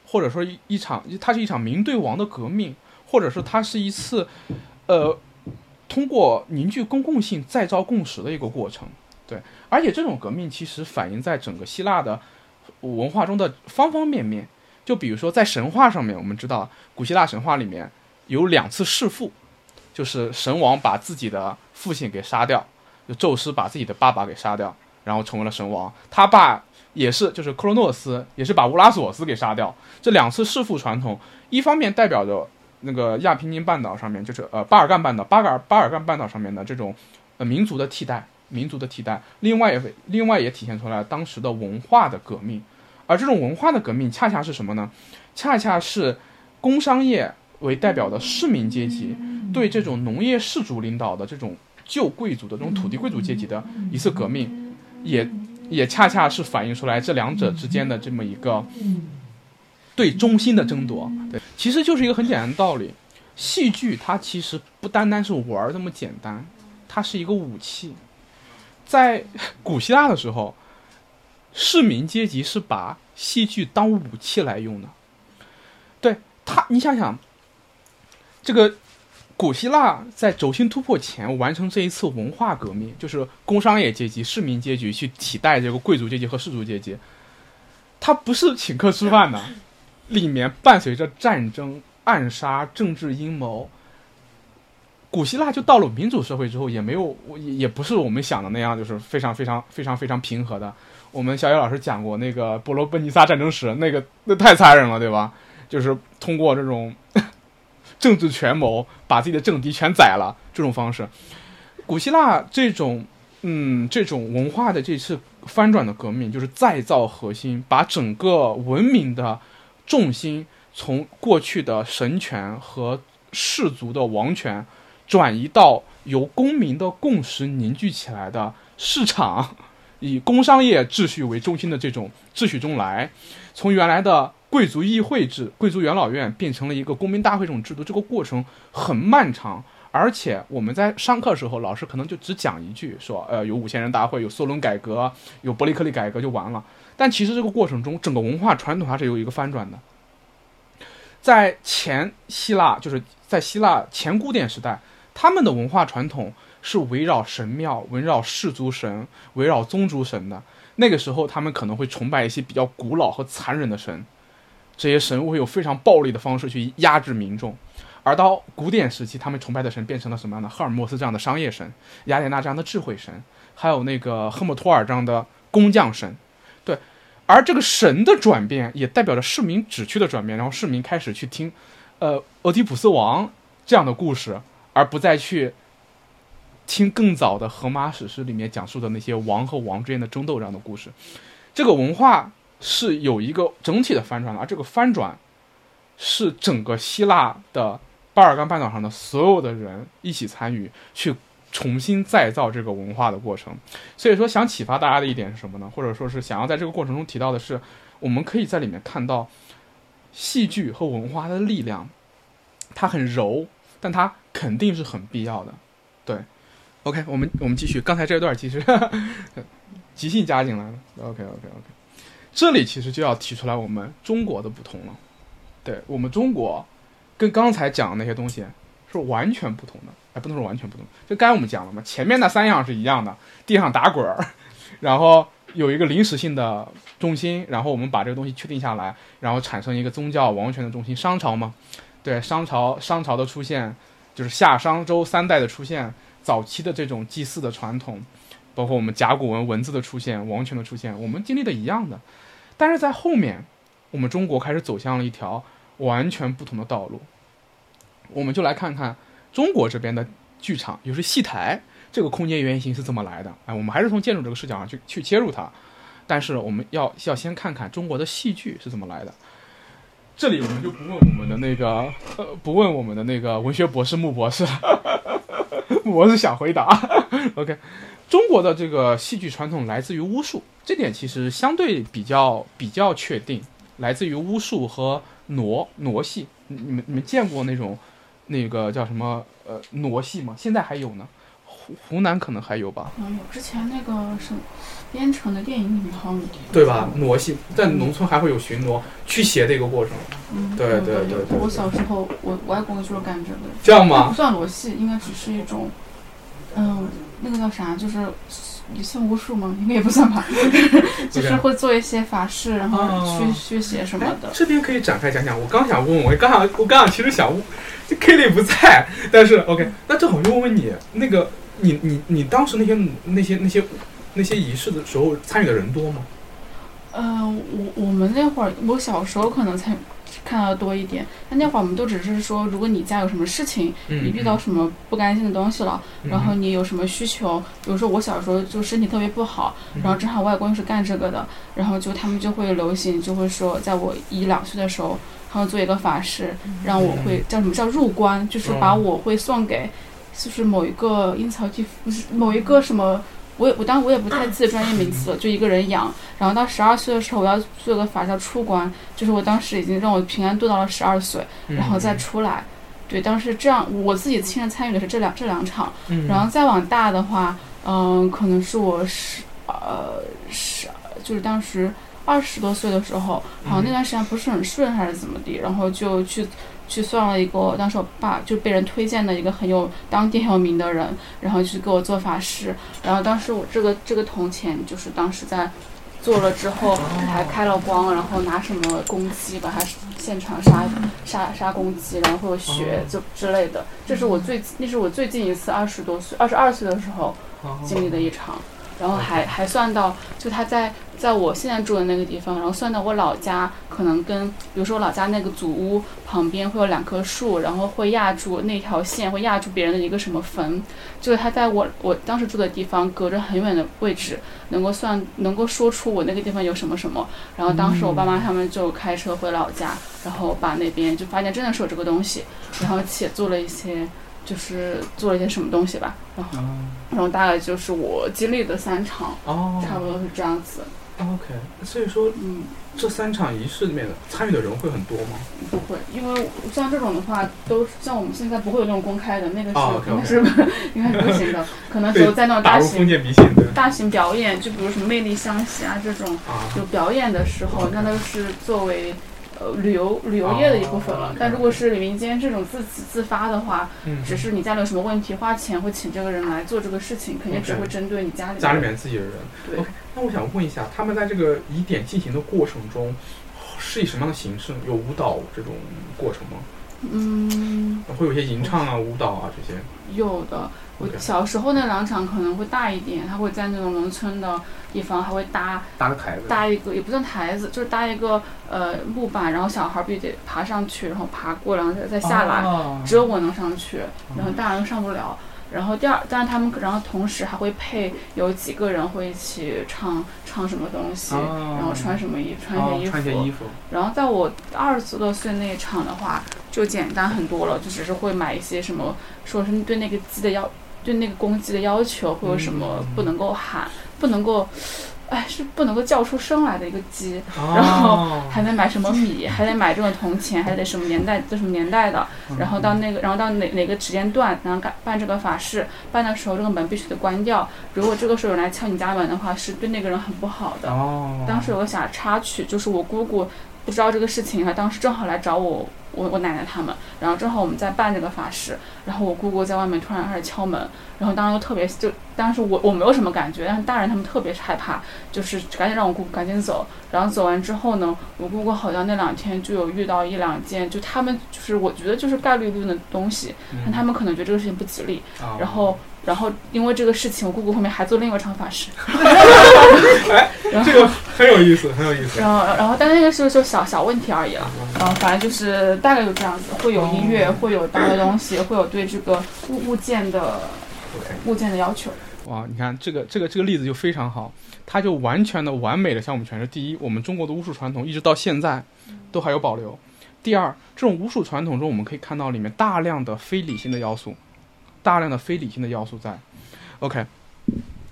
或者说一场，它是一场民对王的革命，或者说它是一次，呃，通过凝聚公共性再造共识的一个过程。对，而且这种革命其实反映在整个希腊的。文化中的方方面面，就比如说在神话上面，我们知道古希腊神话里面有两次弑父，就是神王把自己的父亲给杀掉，就宙斯把自己的爸爸给杀掉，然后成为了神王。他爸也是，就是克罗诺斯也是把乌拉索斯给杀掉。这两次弑父传统，一方面代表着那个亚平宁半岛上面，就是呃巴尔干半岛、巴尔巴尔干半岛上面的这种呃民族的替代。民族的替代，另外也另外也体现出来当时的文化的革命，而这种文化的革命恰恰是什么呢？恰恰是工商业为代表的市民阶级对这种农业氏族领导的这种旧贵族的这种土地贵族阶级的一次革命，也也恰恰是反映出来这两者之间的这么一个对中心的争夺。对，其实就是一个很简单的道理，戏剧它其实不单单是玩这么简单，它是一个武器。在古希腊的时候，市民阶级是把戏剧当武器来用的。对他，你想想，这个古希腊在轴心突破前完成这一次文化革命，就是工商业阶级、市民阶级去替代这个贵族阶级和士族阶级，他不是请客吃饭的，里面伴随着战争、暗杀、政治阴谋。古希腊就到了民主社会之后，也没有，也也不是我们想的那样，就是非常非常非常非常平和的。我们小野老师讲过那个波罗奔尼撒战争史，那个那太残忍了，对吧？就是通过这种 政治权谋，把自己的政敌全宰了这种方式。古希腊这种嗯这种文化的这次翻转的革命，就是再造核心，把整个文明的重心从过去的神权和氏族的王权。转移到由公民的共识凝聚起来的市场，以工商业秩序为中心的这种秩序中来，从原来的贵族议会制、贵族元老院变成了一个公民大会这种制度，这个过程很漫长。而且我们在上课时候，老师可能就只讲一句，说呃有五千人大会，有梭伦改革，有伯利克利改革就完了。但其实这个过程中，整个文化传统它是有一个翻转的。在前希腊，就是在希腊前古典时代。他们的文化传统是围绕神庙、围绕氏族神、围绕宗族神的。那个时候，他们可能会崇拜一些比较古老和残忍的神，这些神会有非常暴力的方式去压制民众。而到古典时期，他们崇拜的神变成了什么样的？赫尔墨斯这样的商业神，雅典娜这样的智慧神，还有那个赫莫托尔这样的工匠神。而这个神的转变也代表着市民旨趣的转变，然后市民开始去听，呃，俄狄浦斯王这样的故事。而不再去听更早的荷马史诗里面讲述的那些王和王之间的争斗这样的故事，这个文化是有一个整体的翻转的，而这个翻转是整个希腊的巴尔干半岛上的所有的人一起参与去重新再造这个文化的过程。所以说，想启发大家的一点是什么呢？或者说是想要在这个过程中提到的是，我们可以在里面看到戏剧和文化的力量，它很柔。但它肯定是很必要的，对 OK，我们我们继续，刚才这段其实 即兴加进来了。OK OK OK，这里其实就要提出来我们中国的不同了。对我们中国跟刚才讲的那些东西是完全不同的，哎，不能说完全不同，就刚才我们讲了嘛，前面那三样是一样的，地上打滚儿，然后有一个临时性的中心，然后我们把这个东西确定下来，然后产生一个宗教王权的中心，商朝嘛，对，商朝商朝的出现就是夏商周三代的出现。早期的这种祭祀的传统，包括我们甲骨文文字的出现、王权的出现，我们经历的一样的，但是在后面，我们中国开始走向了一条完全不同的道路。我们就来看看中国这边的剧场，就是戏台这个空间原型是怎么来的。哎，我们还是从建筑这个视角上去去切入它，但是我们要要先看看中国的戏剧是怎么来的。这里我们就不问我们的那个呃，不问我们的那个文学博士穆博士。我是想回答，OK，中国的这个戏剧传统来自于巫术，这点其实相对比较比较确定，来自于巫术和傩傩戏。你们你们见过那种那个叫什么呃傩戏吗？现在还有呢，湖湖南可能还有吧。嗯，有之前那个是编程的电影里面好像有。对吧？傩戏在农村还会有巡逻驱邪的一个过程。嗯，对对对对我小时候，我外公就是干这个。这样吗？不算傩戏，应该只是一种。嗯，那个叫啥？就是也算巫术吗？应该也不算吧。就是会做一些法事，然后驱驱邪什么的。这边可以展开讲讲。我刚想问，我刚想，我刚想，其实想问，这 K 里不在，但是 OK，那正好就问问你，那个你你你当时那些那些那些那些仪式的时候参与的人多吗？嗯，我我们那会儿，我小时候可能参。看到的多一点，那那会儿我们都只是说，如果你家有什么事情，你遇到什么不甘心的东西了，然后你有什么需求，比如说我小时候就身体特别不好，然后正好外公是干这个的，然后就他们就会流行，就会说，在我一两岁的时候，他们做一个法事，让我会叫什么叫入关，就是把我会送给，就是某一个阴曹地府，不是某一个什么。我也我当我也不太记得专业名词了，就一个人养。然后到十二岁的时候，我要做个法叫出关，就是我当时已经让我平安度到了十二岁，然后再出来。对，当时这样，我自己亲身参与的是这两这两场。然后再往大的话，嗯，可能是我十呃十，就是当时二十多岁的时候，好像那段时间不是很顺还是怎么地，然后就去。去算了一个，当时我爸就被人推荐的一个很有当地很有名的人，然后去给我做法事。然后当时我这个这个铜钱就是当时在做了之后还开了光，然后拿什么公鸡把它现场杀杀杀公鸡，然后会有血就之类的。这是我最那是我最近一次二十多岁二十二岁的时候经历的一场。然后还还算到，就他在在我现在住的那个地方，然后算到我老家，可能跟比如说我老家那个祖屋旁边会有两棵树，然后会压住那条线，会压住别人的一个什么坟，就是他在我我当时住的地方，隔着很远的位置，能够算能够说出我那个地方有什么什么。然后当时我爸妈他们就开车回老家，然后把那边就发现真的是有这个东西，然后且做了一些。就是做了一些什么东西吧，然后，然后大概就是我经历的三场，哦，差不多是这样子。OK，所以说，嗯，这三场仪式里面的参与的人会很多吗？不会，因为像这种的话，都像我们现在不会有那种公开的，那个是 应该是应该是不行的，可能只有在那种大型大型表演，就比如什么魅力湘西啊这种有表演的时候，那都是作为。呃，旅游旅游业的一部分了。但如果是民间这种自自发的话，只是你家里有什么问题，花钱会请这个人来做这个事情，肯定只会针对你家里家里面自己的人。对。那我想问一下，他们在这个疑点进行的过程中，是以什么样的形式？有舞蹈这种过程吗？嗯。会有些吟唱啊，舞蹈啊这些。有的。我小时候那两场可能会大一点，他会在那种农村的地方，还会搭搭个台子，搭一个也不算台子，就是搭一个呃木板，然后小孩必须得爬上去，然后爬过，然后再再下来，只有我能上去，然后大人上不了。然后第二，但是他们然后同时还会配有几个人会一起唱唱什么东西，然后穿什么衣穿一些衣服。然后在我二十多岁那一场的话，就简单很多了，就只是会买一些什么，说是对那个鸡的要。对那个公鸡的要求会有什么不能够喊，不能够，哎，是不能够叫出声来的一个鸡，然后还得买什么米，还得买这种铜钱，还得什么年代，这什么年代的，然后到那个，然后到哪哪个时间段，然后干办这个法事，办的时候这个门必须得关掉，如果这个时候有人来敲你家门的话，是对那个人很不好的。哦，当时有个小插曲，就是我姑姑不知道这个事情，她当时正好来找我。我我奶奶他们，然后正好我们在办这个法事，然后我姑姑在外面突然开始敲门，然后当时就特别就当时我我没有什么感觉，但是大人他们特别害怕，就是赶紧让我姑姑赶紧走。然后走完之后呢，我姑姑好像那两天就有遇到一两件，就他们就是我觉得就是概率论的东西，但他们可能觉得这个事情不吉利，然后。然后因为这个事情，我姑姑后面还做另外一场法事。哎，这个很有意思，很有意思。然后，然后，但那个是就小小问题而已了。然后，反正就是大概就这样子，会有音乐，会有搭的东西，会有对这个物物件的物件的要求。哇，你看这个这个这个例子就非常好，它就完全的完美的向我们诠释：第一，我们中国的巫术传统一直到现在都还有保留；第二，这种巫术传统中我们可以看到里面大量的非理性的要素。大量的非理性的要素在，OK，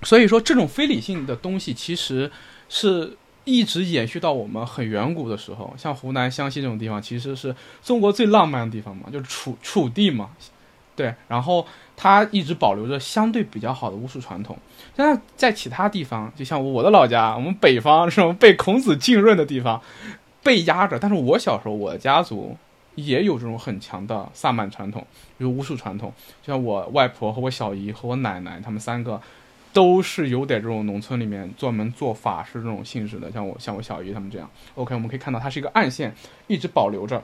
所以说这种非理性的东西其实是一直延续到我们很远古的时候，像湖南湘西这种地方，其实是中国最浪漫的地方嘛，就是楚楚地嘛，对，然后它一直保留着相对比较好的巫术传统。现在在其他地方，就像我的老家，我们北方这种被孔子浸润的地方，被压着。但是我小时候，我的家族。也有这种很强的萨满传统，就是巫术传统。像我外婆和我小姨和我奶奶，他们三个都是有点这种农村里面专门做法事这种性质的。像我像我小姨他们这样。OK，我们可以看到它是一个暗线，一直保留着。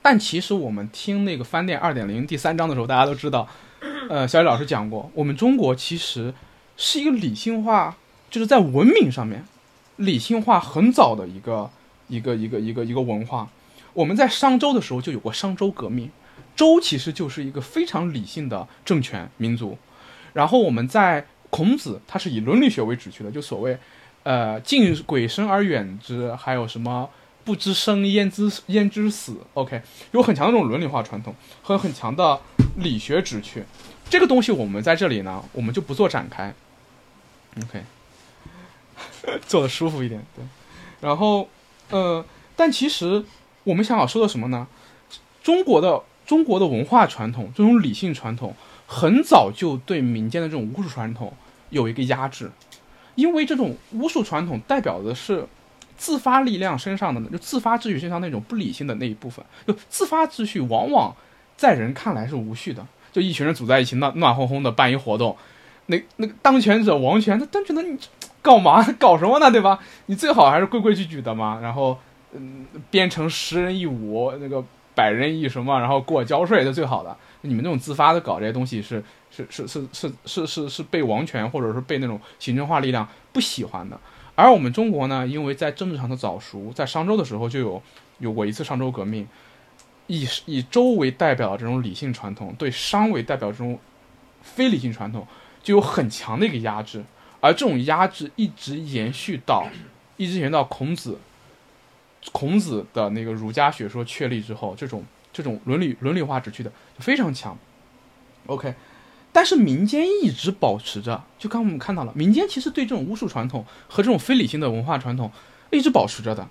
但其实我们听那个翻店二点零第三章的时候，大家都知道，呃，小雨老师讲过，我们中国其实是一个理性化，就是在文明上面理性化很早的一个一个一个一个一个文化。我们在商周的时候就有过商周革命，周其实就是一个非常理性的政权民族。然后我们在孔子，他是以伦理学为主去的，就所谓，呃，敬鬼生而远之，还有什么不知生焉知焉知死？OK，有很强的这种伦理化传统和很强的理学旨趣。这个东西我们在这里呢，我们就不做展开。OK，做的舒服一点，对。然后，呃，但其实。我们想要说的什么呢？中国的中国的文化传统，这种理性传统，很早就对民间的这种巫术传统有一个压制，因为这种巫术传统代表的是自发力量身上的，就自发秩序身上那种不理性的那一部分。就自发秩序往往在人看来是无序的，就一群人组在一起，暖暖烘烘的办一活动，那那个当权者王权，他当觉得你干嘛搞什么呢？对吧？你最好还是规规矩矩的嘛，然后。嗯，编成十人一舞，那个百人一什么，然后给我交税是最好的。你们那种自发的搞这些东西，是是是是是是是是被王权或者是被那种行政化力量不喜欢的。而我们中国呢，因为在政治上的早熟，在商周的时候就有有过一次商周革命，以以周为代表的这种理性传统，对商为代表这种非理性传统，就有很强的一个压制。而这种压制一直延续到一直延续到孔子。孔子的那个儒家学说确立之后，这种这种伦理伦理化旨趣的就非常强。OK，但是民间一直保持着，就刚我们看到了，民间其实对这种巫术传统和这种非理性的文化传统一直保持着的，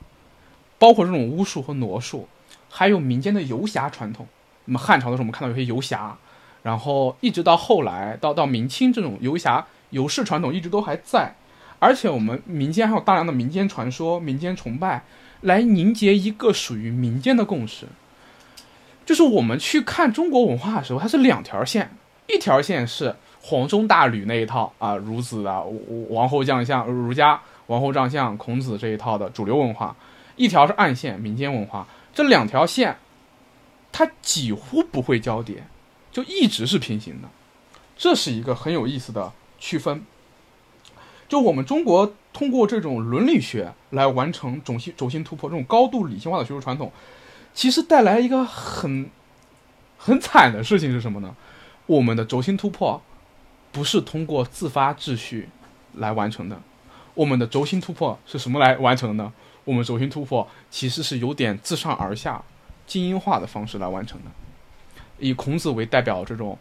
包括这种巫术和傩术，还有民间的游侠传统。那么汉朝的时候，我们看到有些游侠，然后一直到后来到到明清，这种游侠游士传统一直都还在，而且我们民间还有大量的民间传说、民间崇拜。来凝结一个属于民间的共识，就是我们去看中国文化的时候，它是两条线，一条线是黄钟大吕那一套啊，孺子啊，王侯将相，儒家王侯将相，孔子这一套的主流文化，一条是暗线民间文化，这两条线，它几乎不会交叠，就一直是平行的，这是一个很有意思的区分。就我们中国通过这种伦理学来完成轴心轴心突破，这种高度理性化的学术传统，其实带来一个很很惨的事情是什么呢？我们的轴心突破不是通过自发秩序来完成的，我们的轴心突破是什么来完成的呢？我们轴心突破其实是有点自上而下、精英化的方式来完成的，以孔子为代表，这种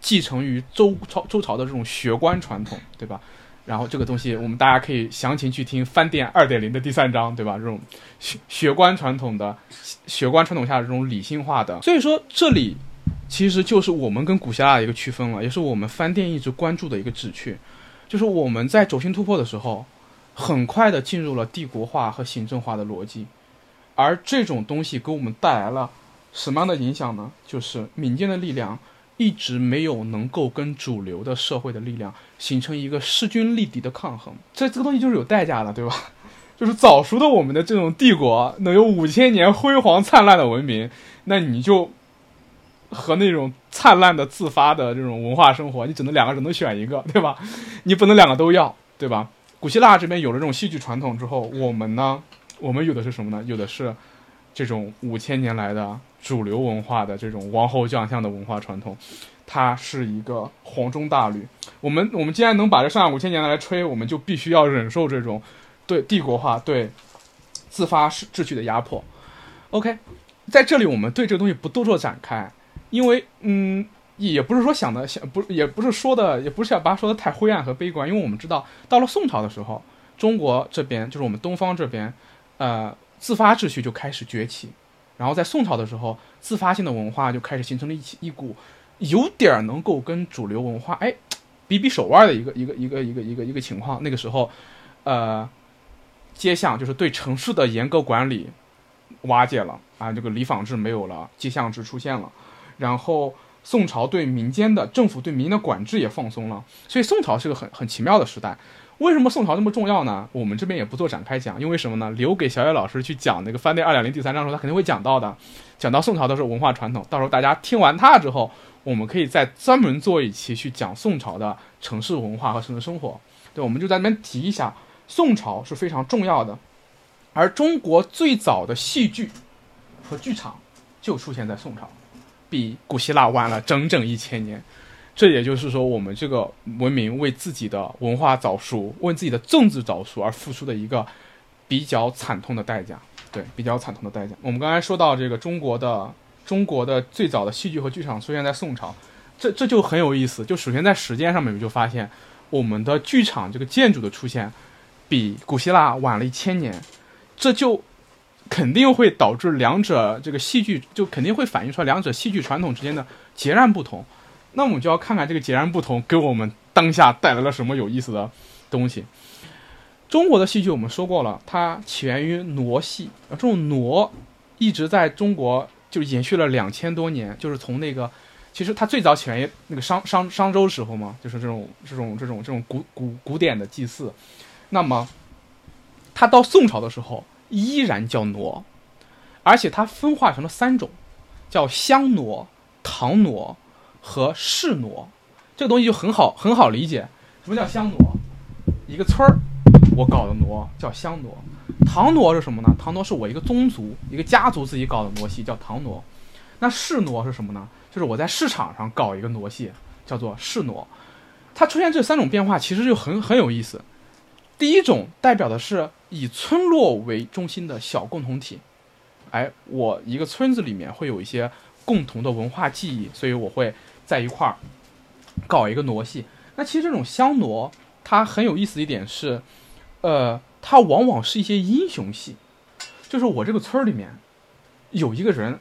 继承于周朝周朝的这种学官传统，对吧？然后这个东西我们大家可以详情去听《翻店二点零》的第三章，对吧？这种学学官传统的学官传统下的这种理性化的，所以说这里其实就是我们跟古希腊的一个区分了，也是我们翻店一直关注的一个旨趣，就是我们在轴心突破的时候，很快的进入了帝国化和行政化的逻辑，而这种东西给我们带来了什么样的影响呢？就是民间的力量。一直没有能够跟主流的社会的力量形成一个势均力敌的抗衡，这这个东西就是有代价的，对吧？就是早熟的我们的这种帝国能有五千年辉煌灿烂的文明，那你就和那种灿烂的自发的这种文化生活，你只能两个只能选一个，对吧？你不能两个都要，对吧？古希腊这边有了这种戏剧传统之后，我们呢，我们有的是什么呢？有的是这种五千年来的。主流文化的这种王侯将相的文化传统，它是一个黄钟大吕。我们我们既然能把这上下五千年来吹，我们就必须要忍受这种对帝国化、对自发秩序的压迫。OK，在这里我们对这个东西不多做展开，因为嗯，也不是说想的想不，也不是说的，也不是要把它说的太灰暗和悲观，因为我们知道到了宋朝的时候，中国这边就是我们东方这边，呃，自发秩序就开始崛起。然后在宋朝的时候，自发性的文化就开始形成了一起一股，有点儿能够跟主流文化哎比比手腕的一个一个一个一个一个一个情况。那个时候，呃，街巷就是对城市的严格管理瓦解了啊，这个里坊制没有了，街巷制出现了。然后宋朝对民间的政府对民的管制也放松了，所以宋朝是个很很奇妙的时代。为什么宋朝那么重要呢？我们这边也不做展开讲，因为什么呢？留给小野老师去讲那个《翻店二点零》第三章的时候，他肯定会讲到的。讲到宋朝的是文化传统，到时候大家听完他之后，我们可以再专门做一期去讲宋朝的城市文化和城市生活。对，我们就在那边提一下，宋朝是非常重要的。而中国最早的戏剧和剧场就出现在宋朝，比古希腊晚了整整一千年。这也就是说，我们这个文明为自己的文化早熟、为自己的政治早熟而付出的一个比较惨痛的代价。对，比较惨痛的代价。我们刚才说到这个中国的中国的最早的戏剧和剧场出现在宋朝，这这就很有意思。就首先在时间上面，我们就发现我们的剧场这个建筑的出现比古希腊晚了一千年，这就肯定会导致两者这个戏剧就肯定会反映出来两者戏剧传统之间的截然不同。那我们就要看看这个截然不同给我们当下带来了什么有意思的东西。中国的戏剧我们说过了，它起源于傩戏，这种傩一直在中国就延续了两千多年，就是从那个其实它最早起源于那个商商商周时候嘛，就是这种这种这种这种古古古典的祭祀。那么它到宋朝的时候依然叫傩，而且它分化成了三种，叫香傩、唐傩。和市傩，这个东西就很好很好理解。什么叫乡傩？一个村儿，我搞的傩叫乡傩。唐傩是什么呢？唐傩是我一个宗族、一个家族自己搞的傩戏，叫唐傩。那市傩是什么呢？就是我在市场上搞一个傩戏，叫做市傩。它出现这三种变化，其实就很很有意思。第一种代表的是以村落为中心的小共同体。哎，我一个村子里面会有一些共同的文化记忆，所以我会。在一块儿搞一个傩戏，那其实这种乡傩它很有意思一点是，呃，它往往是一些英雄戏，就是我这个村里面有一个人，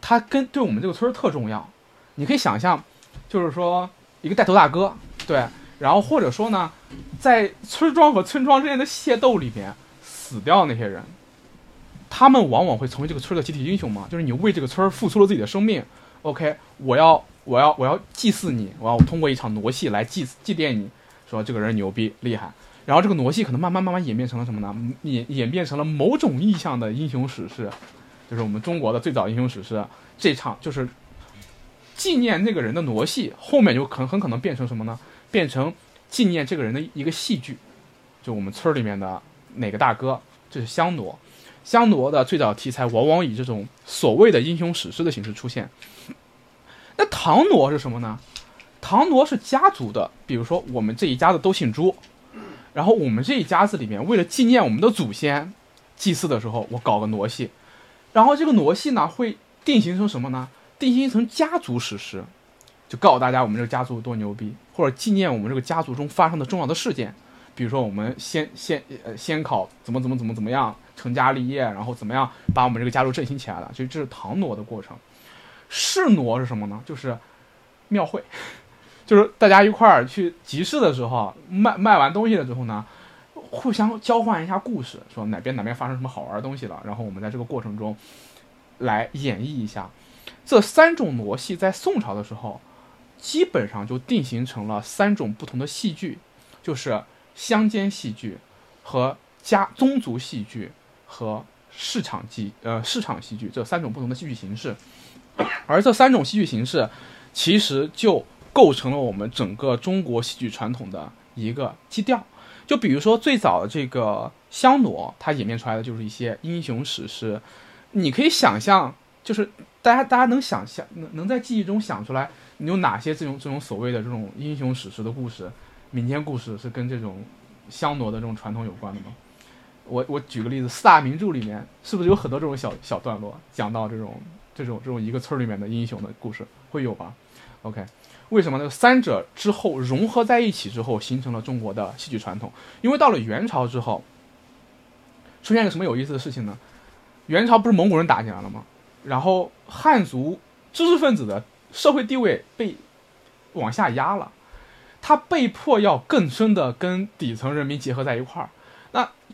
他跟对我们这个村特重要，你可以想象，就是说一个带头大哥，对，然后或者说呢，在村庄和村庄之间的械斗里面死掉那些人，他们往往会成为这个村的集体英雄嘛，就是你为这个村付出了自己的生命，OK，我要。我要我要祭祀你，我要通过一场傩戏来祭祭奠你，说这个人牛逼厉害。然后这个傩戏可能慢慢慢慢演变成了什么呢？演演变成了某种意象的英雄史诗，就是我们中国的最早英雄史诗。这场就是纪念那个人的傩戏，后面就可很可能变成什么呢？变成纪念这个人的一个戏剧，就我们村里面的哪个大哥，这是香傩。香傩的最早题材往往以这种所谓的英雄史诗的形式出现。那唐傩是什么呢？唐傩是家族的，比如说我们这一家子都姓朱，然后我们这一家子里面为了纪念我们的祖先，祭祀的时候我搞个傩戏，然后这个傩戏呢会定型成什么呢？定型成家族史诗，就告诉大家我们这个家族多牛逼，或者纪念我们这个家族中发生的重要的事件，比如说我们先先呃先考怎么怎么怎么怎么样成家立业，然后怎么样把我们这个家族振兴起来了，所以这是唐挪的过程。市挪是什么呢？就是庙会，就是大家一块儿去集市的时候，卖卖完东西了之后呢，互相交换一下故事，说哪边哪边发生什么好玩的东西了，然后我们在这个过程中来演绎一下。这三种傩戏在宋朝的时候，基本上就定型成了三种不同的戏剧，就是乡间戏剧和家宗族戏剧和市场戏呃市场戏剧这三种不同的戏剧形式。而这三种戏剧形式，其实就构成了我们整个中国戏剧传统的一个基调。就比如说最早的这个香傩，它演变出来的就是一些英雄史诗。你可以想象，就是大家大家能想象能能在记忆中想出来，你有哪些这种这种所谓的这种英雄史诗的故事、民间故事是跟这种香傩的这种传统有关的吗？我我举个例子，四大名著里面是不是有很多这种小小段落讲到这种？这种这种一个村里面的英雄的故事会有吧？OK，为什么呢？三者之后融合在一起之后，形成了中国的戏剧传统。因为到了元朝之后，出现个什么有意思的事情呢？元朝不是蒙古人打进来了吗？然后汉族知识分子的社会地位被往下压了，他被迫要更深的跟底层人民结合在一块儿。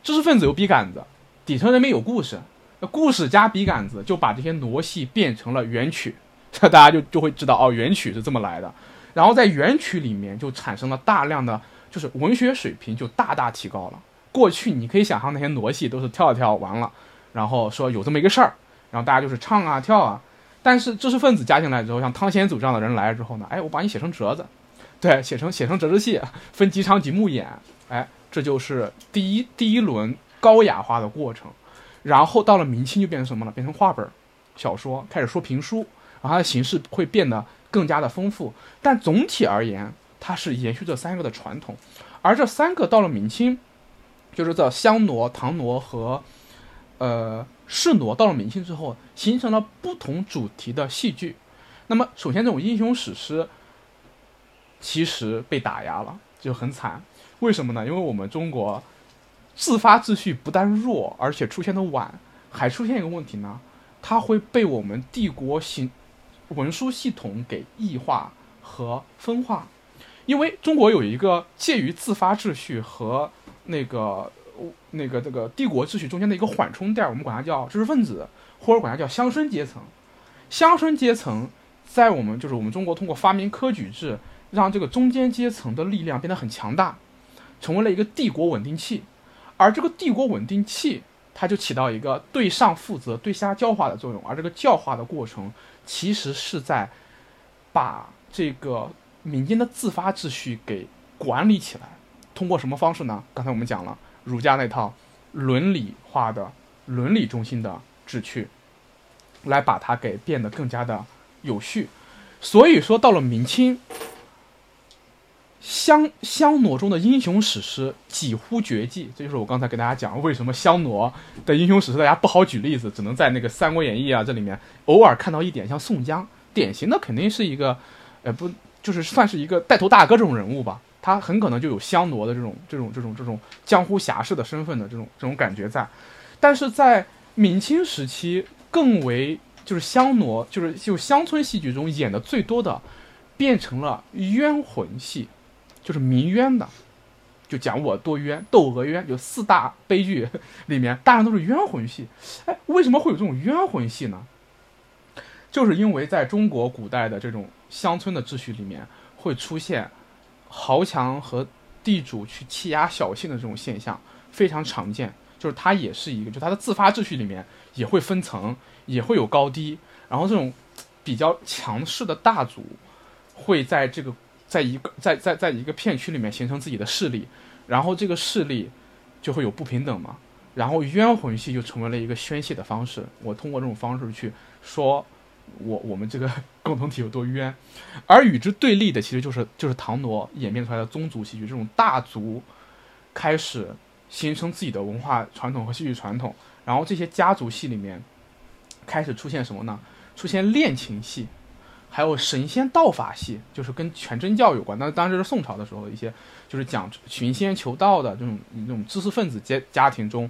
知识分子有笔杆子，底层人民有故事。那故事加笔杆子，就把这些傩戏变成了元曲，这 大家就就会知道哦，元曲是这么来的。然后在元曲里面就产生了大量的，就是文学水平就大大提高了。过去你可以想象那些傩戏都是跳一跳完了，然后说有这么一个事儿，然后大家就是唱啊跳啊。但是知识分子加进来之后，像汤显祖这样的人来了之后呢，哎，我把你写成折子，对，写成写成折子戏，分几场几幕演，哎，这就是第一第一轮高雅化的过程。然后到了明清就变成什么了？变成话本、小说，开始说评书，然后它的形式会变得更加的丰富。但总体而言，它是延续这三个的传统。而这三个到了明清，就是这香傩、唐傩和呃市傩，到了明清之后，形成了不同主题的戏剧。那么，首先这种英雄史诗其实被打压了，就很惨。为什么呢？因为我们中国。自发秩序不但弱，而且出现的晚，还出现一个问题呢，它会被我们帝国行文书系统给异化和分化，因为中国有一个介于自发秩序和那个那个这个帝国秩序中间的一个缓冲带，我们管它叫知识分子，或者管它叫乡绅阶层。乡绅阶层在我们就是我们中国通过发明科举制，让这个中间阶层的力量变得很强大，成为了一个帝国稳定器。而这个帝国稳定器，它就起到一个对上负责、对下教化的作用。而这个教化的过程，其实是在把这个民间的自发秩序给管理起来。通过什么方式呢？刚才我们讲了儒家那套伦理化的、伦理中心的秩序，来把它给变得更加的有序。所以说，到了明清。香香傩中的英雄史诗几乎绝迹，这就是我刚才给大家讲为什么香傩的英雄史诗大家不好举例子，只能在那个《三国演义》啊这里面偶尔看到一点。像宋江，典型的肯定是一个，呃不，就是算是一个带头大哥这种人物吧，他很可能就有香傩的这种这种这种这种江湖侠士的身份的这种这种感觉在。但是在明清时期，更为就是香傩就是就乡村戏剧中演的最多的，变成了冤魂戏。就是民冤的，就讲我多冤，窦娥冤，就四大悲剧里面，大量都是冤魂戏。哎，为什么会有这种冤魂戏呢？就是因为在中国古代的这种乡村的秩序里面，会出现豪强和地主去欺压小姓的这种现象，非常常见。就是它也是一个，就它的自发秩序里面也会分层，也会有高低。然后这种比较强势的大族会在这个。在一个在在在一个片区里面形成自己的势力，然后这个势力就会有不平等嘛，然后冤魂戏就成为了一个宣泄的方式。我通过这种方式去说，我我们这个 共同体有多冤，而与之对立的其实就是就是唐傩演变出来的宗族戏剧，这种大族开始形成自己的文化传统和戏剧传统，然后这些家族戏里面开始出现什么呢？出现恋情戏。还有神仙道法戏，就是跟全真教有关。那当时是宋朝的时候一些，就是讲寻仙求道的这种这种知识分子家家庭中，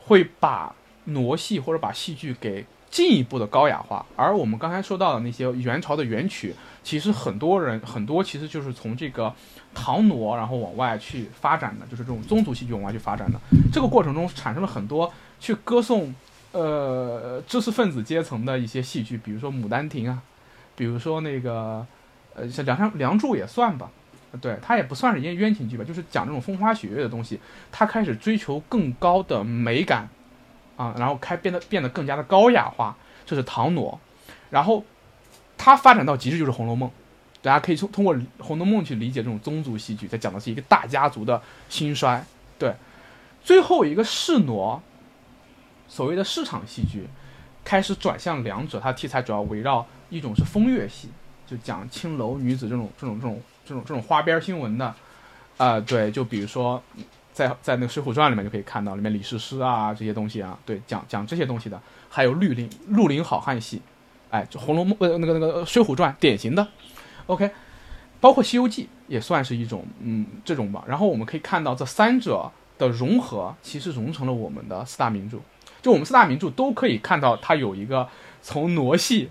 会把傩戏或者把戏剧给进一步的高雅化。而我们刚才说到的那些元朝的元曲，其实很多人很多其实就是从这个唐傩然后往外去发展的，就是这种宗族戏剧往外去发展的。这个过程中产生了很多去歌颂呃知识分子阶层的一些戏剧，比如说《牡丹亭》啊。比如说那个，呃，像《梁山梁祝》也算吧，对，它也不算是一冤冤情剧吧，就是讲这种风花雪月的东西。他开始追求更高的美感，啊，然后开变得变得更加的高雅化，这是唐傩。然后他发展到极致就是《红楼梦》，大家可以从通过《红楼梦》去理解这种宗族戏剧，在讲的是一个大家族的兴衰。对，最后一个世挪，所谓的市场戏剧，开始转向两者，它题材主要围绕。一种是风月戏，就讲青楼女子这种这种这种这种这种花边新闻的，啊，对，就比如说在在那个《水浒传》里面就可以看到里面李师师啊这些东西啊，对，讲讲这些东西的，还有绿林绿林好汉戏，哎，就《红楼梦》呃那个那个《水浒传》典型的，OK，包括《西游记》也算是一种嗯这种吧。然后我们可以看到这三者的融合，其实融成了我们的四大名著。就我们四大名著都可以看到它有一个从傩戏。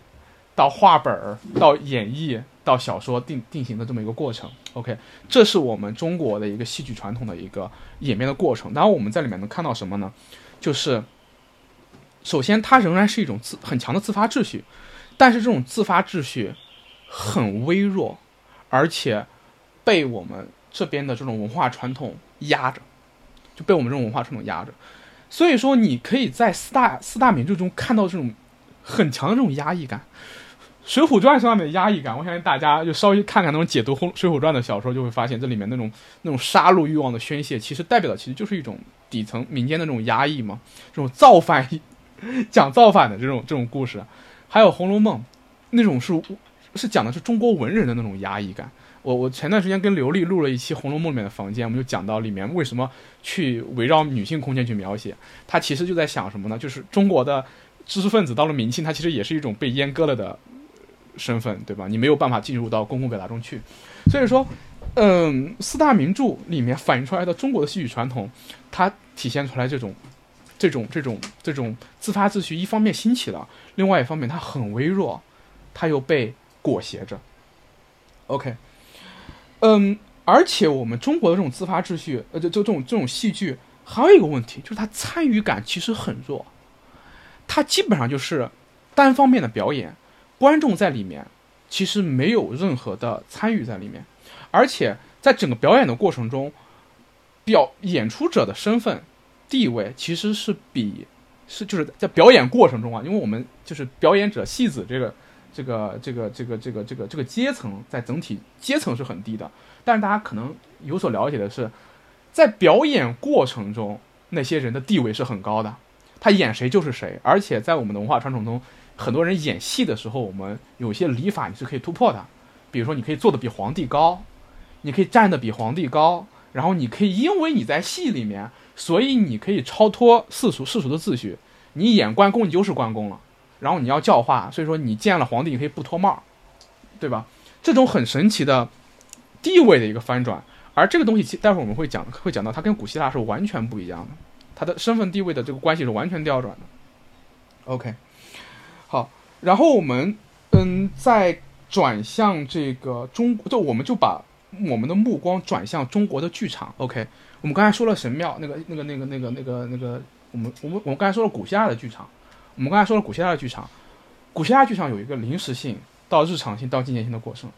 到画本儿，到演绎，到小说定定型的这么一个过程。OK，这是我们中国的一个戏剧传统的一个演变的过程。然后我们在里面能看到什么呢？就是首先它仍然是一种自很强的自发秩序，但是这种自发秩序很微弱，而且被我们这边的这种文化传统压着，就被我们这种文化传统压着。所以说，你可以在四大四大名著中看到这种很强的这种压抑感。《水浒传》上面的压抑感，我相信大家就稍微看看那种解读《水浒传》的小说，就会发现这里面那种那种杀戮欲望的宣泄，其实代表的其实就是一种底层民间的那种压抑嘛，这种造反，讲造反的这种这种故事。还有《红楼梦》，那种是是讲的是中国文人的那种压抑感。我我前段时间跟刘丽录了一期《红楼梦》里面的房间，我们就讲到里面为什么去围绕女性空间去描写，他其实就在想什么呢？就是中国的知识分子到了明清，他其实也是一种被阉割了的。身份对吧？你没有办法进入到公共表达中去，所以说，嗯，四大名著里面反映出来的中国的戏曲传统，它体现出来这种、这种、这种、这种自发秩序，一方面兴起了，另外一方面它很微弱，它又被裹挟着。OK，嗯，而且我们中国的这种自发秩序，呃，就就这种这种戏剧，还有一个问题，就是它参与感其实很弱，它基本上就是单方面的表演。观众在里面其实没有任何的参与在里面，而且在整个表演的过程中，表演出者的身份地位其实是比是就是在表演过程中啊，因为我们就是表演者戏子这个这个这个这个这个这个这个阶层在整体阶层是很低的，但是大家可能有所了解的是，在表演过程中那些人的地位是很高的，他演谁就是谁，而且在我们的文化传统中。很多人演戏的时候，我们有些礼法你是可以突破的，比如说你可以坐的比皇帝高，你可以站的比皇帝高，然后你可以因为你在戏里面，所以你可以超脱世俗世俗的秩序。你演关公，你就是关公了，然后你要教化，所以说你见了皇帝你可以不脱帽，对吧？这种很神奇的地位的一个翻转，而这个东西其待会儿我们会讲，会讲到它跟古希腊是完全不一样的，它的身份地位的这个关系是完全调转的。OK。好，然后我们嗯，再转向这个中，就我们就把我们的目光转向中国的剧场。OK，我们刚才说了神庙，那个那个那个那个那个那个，我们我们我们刚才说了古希腊的剧场，我们刚才说了古希腊的剧场，古希腊剧场有一个临时性到日常性到纪念性的过程。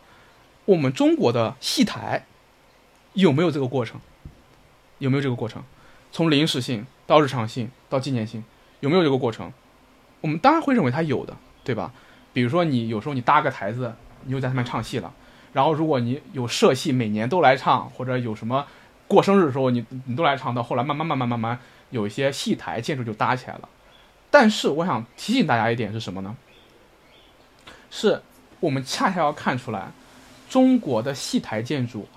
我们中国的戏台有没有这个过程？有没有这个过程？从临时性到日常性到纪念性，有没有这个过程？我们当然会认为它有的，对吧？比如说你有时候你搭个台子，你就在上面唱戏了。然后如果你有社戏，每年都来唱，或者有什么过生日的时候，你你都来唱。到后来慢慢慢慢慢慢，有一些戏台建筑就搭起来了。但是我想提醒大家一点是什么呢？是我们恰恰要看出来，中国的戏台建筑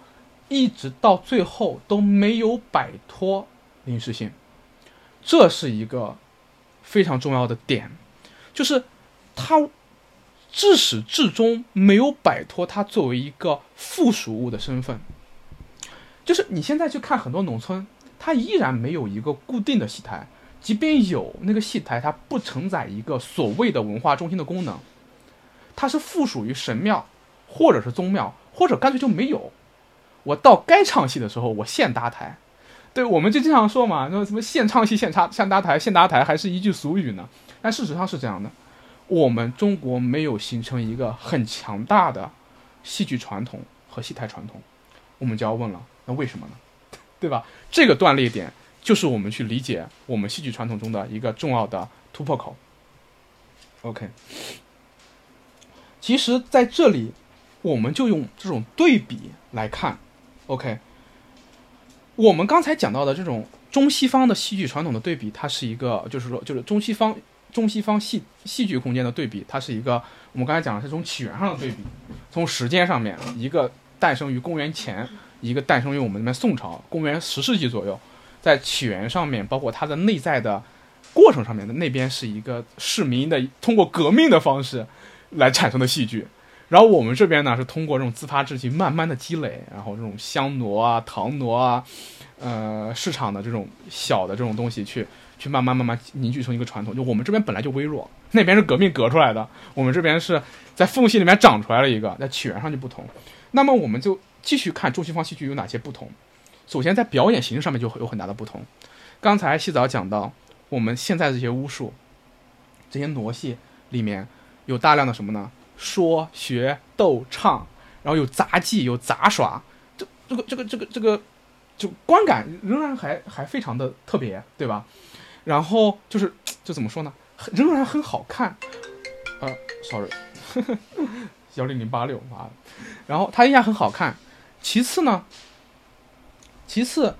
一直到最后都没有摆脱临时性，这是一个。非常重要的点，就是它至始至终没有摆脱它作为一个附属物的身份。就是你现在去看很多农村，它依然没有一个固定的戏台，即便有那个戏台，它不承载一个所谓的文化中心的功能，它是附属于神庙，或者是宗庙，或者干脆就没有。我到该唱戏的时候，我现搭台。对，我们就经常说嘛，那什么现唱戏现插现搭台，现搭台还是一句俗语呢。但事实上是这样的，我们中国没有形成一个很强大的戏剧传统和戏台传统。我们就要问了，那为什么呢？对吧？这个断裂点就是我们去理解我们戏剧传统中的一个重要的突破口。OK，其实在这里，我们就用这种对比来看。OK，我们刚才讲到的这种中西方的戏剧传统的对比，它是一个，就是说，就是中西方中西方戏戏剧空间的对比，它是一个我们刚才讲的是从起源上的对比，从时间上面，一个诞生于公元前，一个诞生于我们那边宋朝，公元十世纪左右，在起源上面，包括它的内在的过程上面的那边是一个市民的通过革命的方式来产生的戏剧。然后我们这边呢是通过这种自发志气慢慢的积累，然后这种香挪啊、唐挪啊，呃，市场的这种小的这种东西去去慢慢慢慢凝聚成一个传统。就我们这边本来就微弱，那边是革命革出来的，我们这边是在缝隙里面长出来了一个，在起源上就不同。那么我们就继续看中西方戏剧有哪些不同。首先在表演形式上面就有很大的不同。刚才洗澡讲到，我们现在这些巫术、这些傩戏里面有大量的什么呢？说学逗唱，然后有杂技，有杂耍，这这个这个这个这个，就观感仍然还还非常的特别，对吧？然后就是就怎么说呢，仍然很好看。呃，sorry，幺零零八六，妈的。然后它依然很好看。其次呢，其次，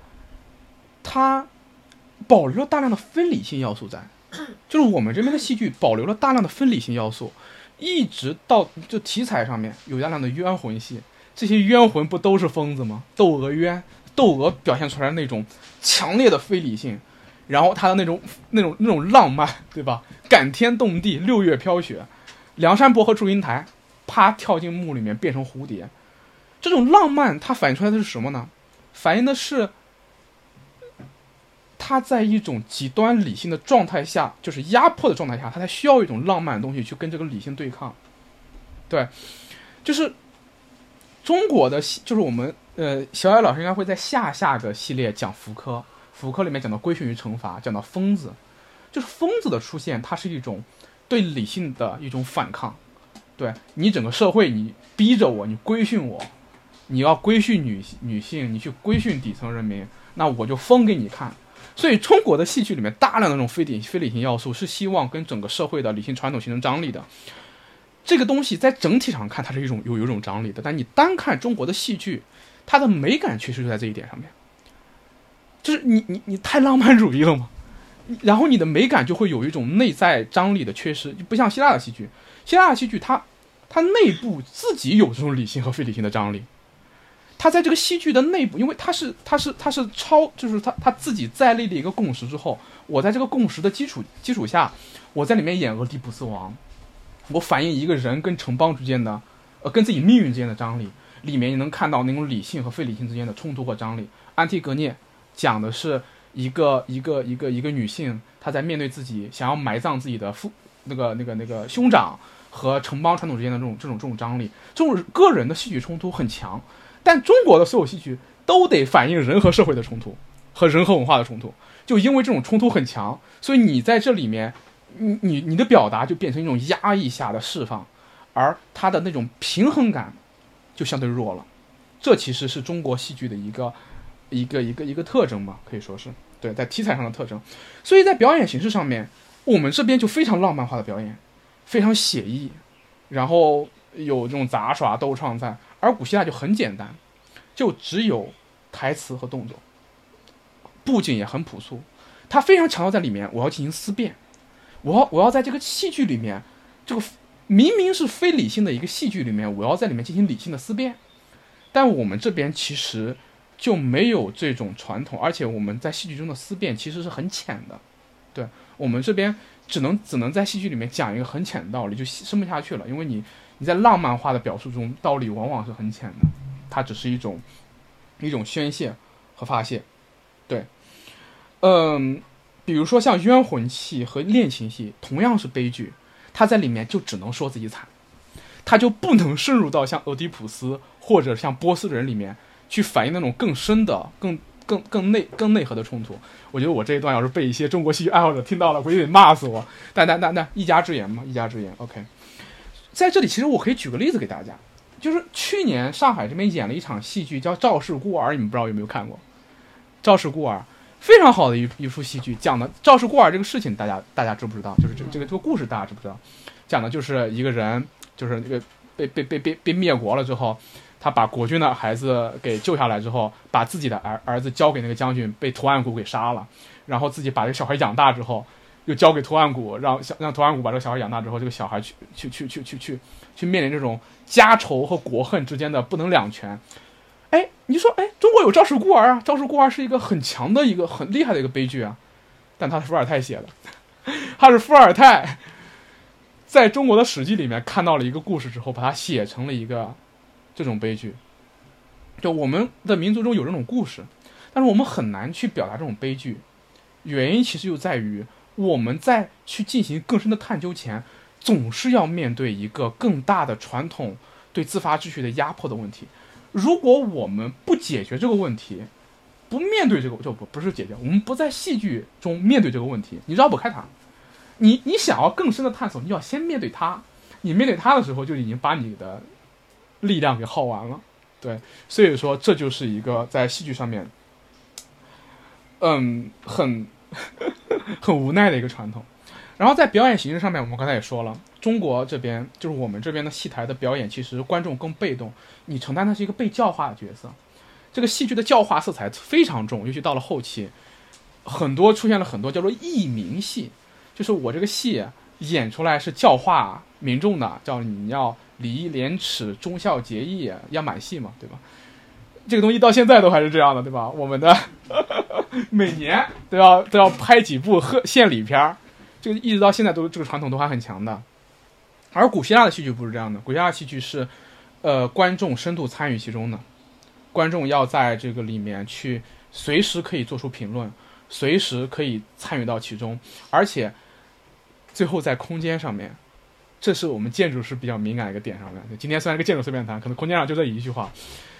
它保留了大量的分理性要素在，就是我们这边的戏剧保留了大量的分理性要素。一直到就题材上面有大量的冤魂戏，这些冤魂不都是疯子吗？窦娥冤，窦娥表现出来那种强烈的非理性，然后他的那种那种那种浪漫，对吧？感天动地，六月飘雪，梁山伯和祝英台，啪跳进墓里面变成蝴蝶，这种浪漫它反映出来的是什么呢？反映的是。他在一种极端理性的状态下，就是压迫的状态下，他才需要一种浪漫的东西去跟这个理性对抗。对，就是中国的，就是我们呃，小野老师应该会在下下个系列讲福柯，福柯里面讲到规训与惩罚，讲到疯子，就是疯子的出现，它是一种对理性的一种反抗。对你整个社会，你逼着我，你规训我，你要规训女女性，你去规训底层人民，那我就疯给你看。所以，中国的戏剧里面大量的那种非理非理性要素，是希望跟整个社会的理性传统形成张力的。这个东西在整体上看，它是一种有有一种张力的。但你单看中国的戏剧，它的美感确实就在这一点上面，就是你你你太浪漫主义了嘛，然后你的美感就会有一种内在张力的缺失，就不像希腊的戏剧，希腊的戏剧它它内部自己有这种理性和非理性的张力。他在这个戏剧的内部，因为他是他是他是超，就是他他自己再立了一个共识之后，我在这个共识的基础基础下，我在里面演俄狄浦斯王，我反映一个人跟城邦之间的，呃，跟自己命运之间的张力，里面你能看到那种理性和非理性之间的冲突和张力。安提格涅讲的是一个一个一个一个女性，她在面对自己想要埋葬自己的父那个那个那个兄长和城邦传统之间的这种这种这种张力，这种个人的戏剧冲突很强。但中国的所有戏剧都得反映人和社会的冲突，和人和文化的冲突。就因为这种冲突很强，所以你在这里面，你你你的表达就变成一种压抑下的释放，而它的那种平衡感就相对弱了。这其实是中国戏剧的一个一个一个一个特征吧，可以说是对在题材上的特征。所以在表演形式上面，我们这边就非常浪漫化的表演，非常写意，然后有这种杂耍逗唱在。而古希腊就很简单，就只有台词和动作，布景也很朴素。他非常强调在里面，我要进行思辨，我要我要在这个戏剧里面，这个明明是非理性的一个戏剧里面，我要在里面进行理性的思辨。但我们这边其实就没有这种传统，而且我们在戏剧中的思辨其实是很浅的。对我们这边只能只能在戏剧里面讲一个很浅的道理，就深不下去了，因为你你在浪漫化的表述中，道理往往是很浅的，它只是一种一种宣泄和发泄。对，嗯，比如说像冤魂戏和恋情戏，同样是悲剧，他在里面就只能说自己惨，他就不能深入到像俄狄浦斯或者像波斯人里面去反映那种更深的、更更更内更内核的冲突。我觉得我这一段要是被一些中国戏剧爱好者听到了，估计得骂死我。但但但但一家之言嘛，一家之言。OK，在这里其实我可以举个例子给大家，就是去年上海这边演了一场戏剧叫《赵氏孤儿》，你们不知道有没有看过？《赵氏孤儿》非常好的一一出戏剧，讲的赵氏孤儿这个事情，大家大家知不知道？就是这这个这个故事大家知不知道？讲的就是一个人，就是那个被被被被被灭国了之后。他把国君的孩子给救下来之后，把自己的儿儿子交给那个将军，被图案谷给杀了，然后自己把这个小孩养大之后，又交给图案谷，让小让图案谷把这个小孩养大之后，这个小孩去去去去去去去面临这种家仇和国恨之间的不能两全。哎，你说，哎，中国有赵氏孤儿啊，赵氏孤儿是一个很强的一个很厉害的一个悲剧啊，但他是伏尔泰写的，他是伏尔泰在中国的史记里面看到了一个故事之后，把它写成了一个。这种悲剧，就我们的民族中有这种故事，但是我们很难去表达这种悲剧。原因其实就在于我们在去进行更深的探究前，总是要面对一个更大的传统对自发秩序的压迫的问题。如果我们不解决这个问题，不面对这个就不不是解决，我们不在戏剧中面对这个问题，你绕不开它。你你想要更深的探索，你要先面对它。你面对它的时候，就已经把你的。力量给耗完了，对，所以说这就是一个在戏剧上面，嗯，很 很无奈的一个传统。然后在表演形式上面，我们刚才也说了，中国这边就是我们这边的戏台的表演，其实观众更被动，你承担的是一个被教化的角色。这个戏剧的教化色彩非常重，尤其到了后期，很多出现了很多叫做义民戏，就是我这个戏演出来是教化民众的，叫你要。礼义廉耻、忠孝节义，要满戏嘛，对吧？这个东西到现在都还是这样的，对吧？我们的 每年都要都要拍几部贺献礼片儿，这个一直到现在都这个传统都还很强的。而古希腊的戏剧不是这样的，古希腊戏剧是，呃，观众深度参与其中的，观众要在这个里面去随时可以做出评论，随时可以参与到其中，而且最后在空间上面。这是我们建筑师比较敏感的一个点上面。今天虽然是个建筑随便谈，可能空间上就这一句话，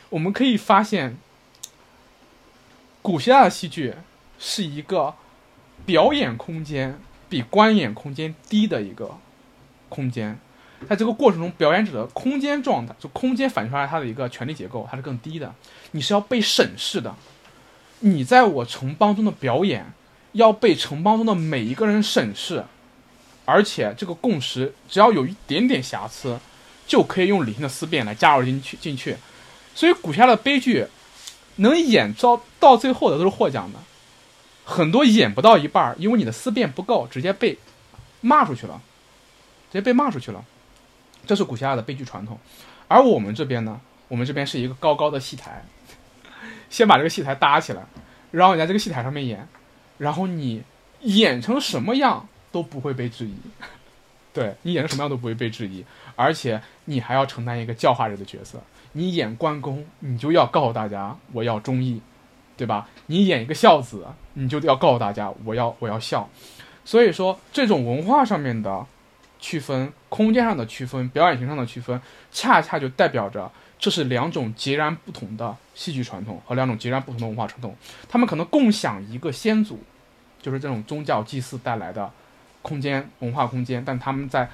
我们可以发现，古希腊的戏剧是一个表演空间比观演空间低的一个空间，在这个过程中，表演者的空间状态，就空间反映出来它的一个权力结构，它是更低的。你是要被审视的，你在我城邦中的表演要被城邦中的每一个人审视。而且这个共识，只要有一点点瑕疵，就可以用理性的思辨来加入进去进去。所以古希腊的悲剧能演到到最后的都是获奖的，很多演不到一半，因为你的思辨不够，直接被骂出去了，直接被骂出去了。这是古希腊的悲剧传统。而我们这边呢，我们这边是一个高高的戏台，先把这个戏台搭起来，然后你在这个戏台上面演，然后你演成什么样？都不会被质疑，对你演成什么样都不会被质疑，而且你还要承担一个教化者的角色。你演关公，你就要告诉大家我要忠义，对吧？你演一个孝子，你就要告诉大家我要我要孝。所以说，这种文化上面的区分、空间上的区分、表演形式上的区分，恰恰就代表着这是两种截然不同的戏剧传统和两种截然不同的文化传统。他们可能共享一个先祖，就是这种宗教祭祀带来的。空间文化空间，但他们在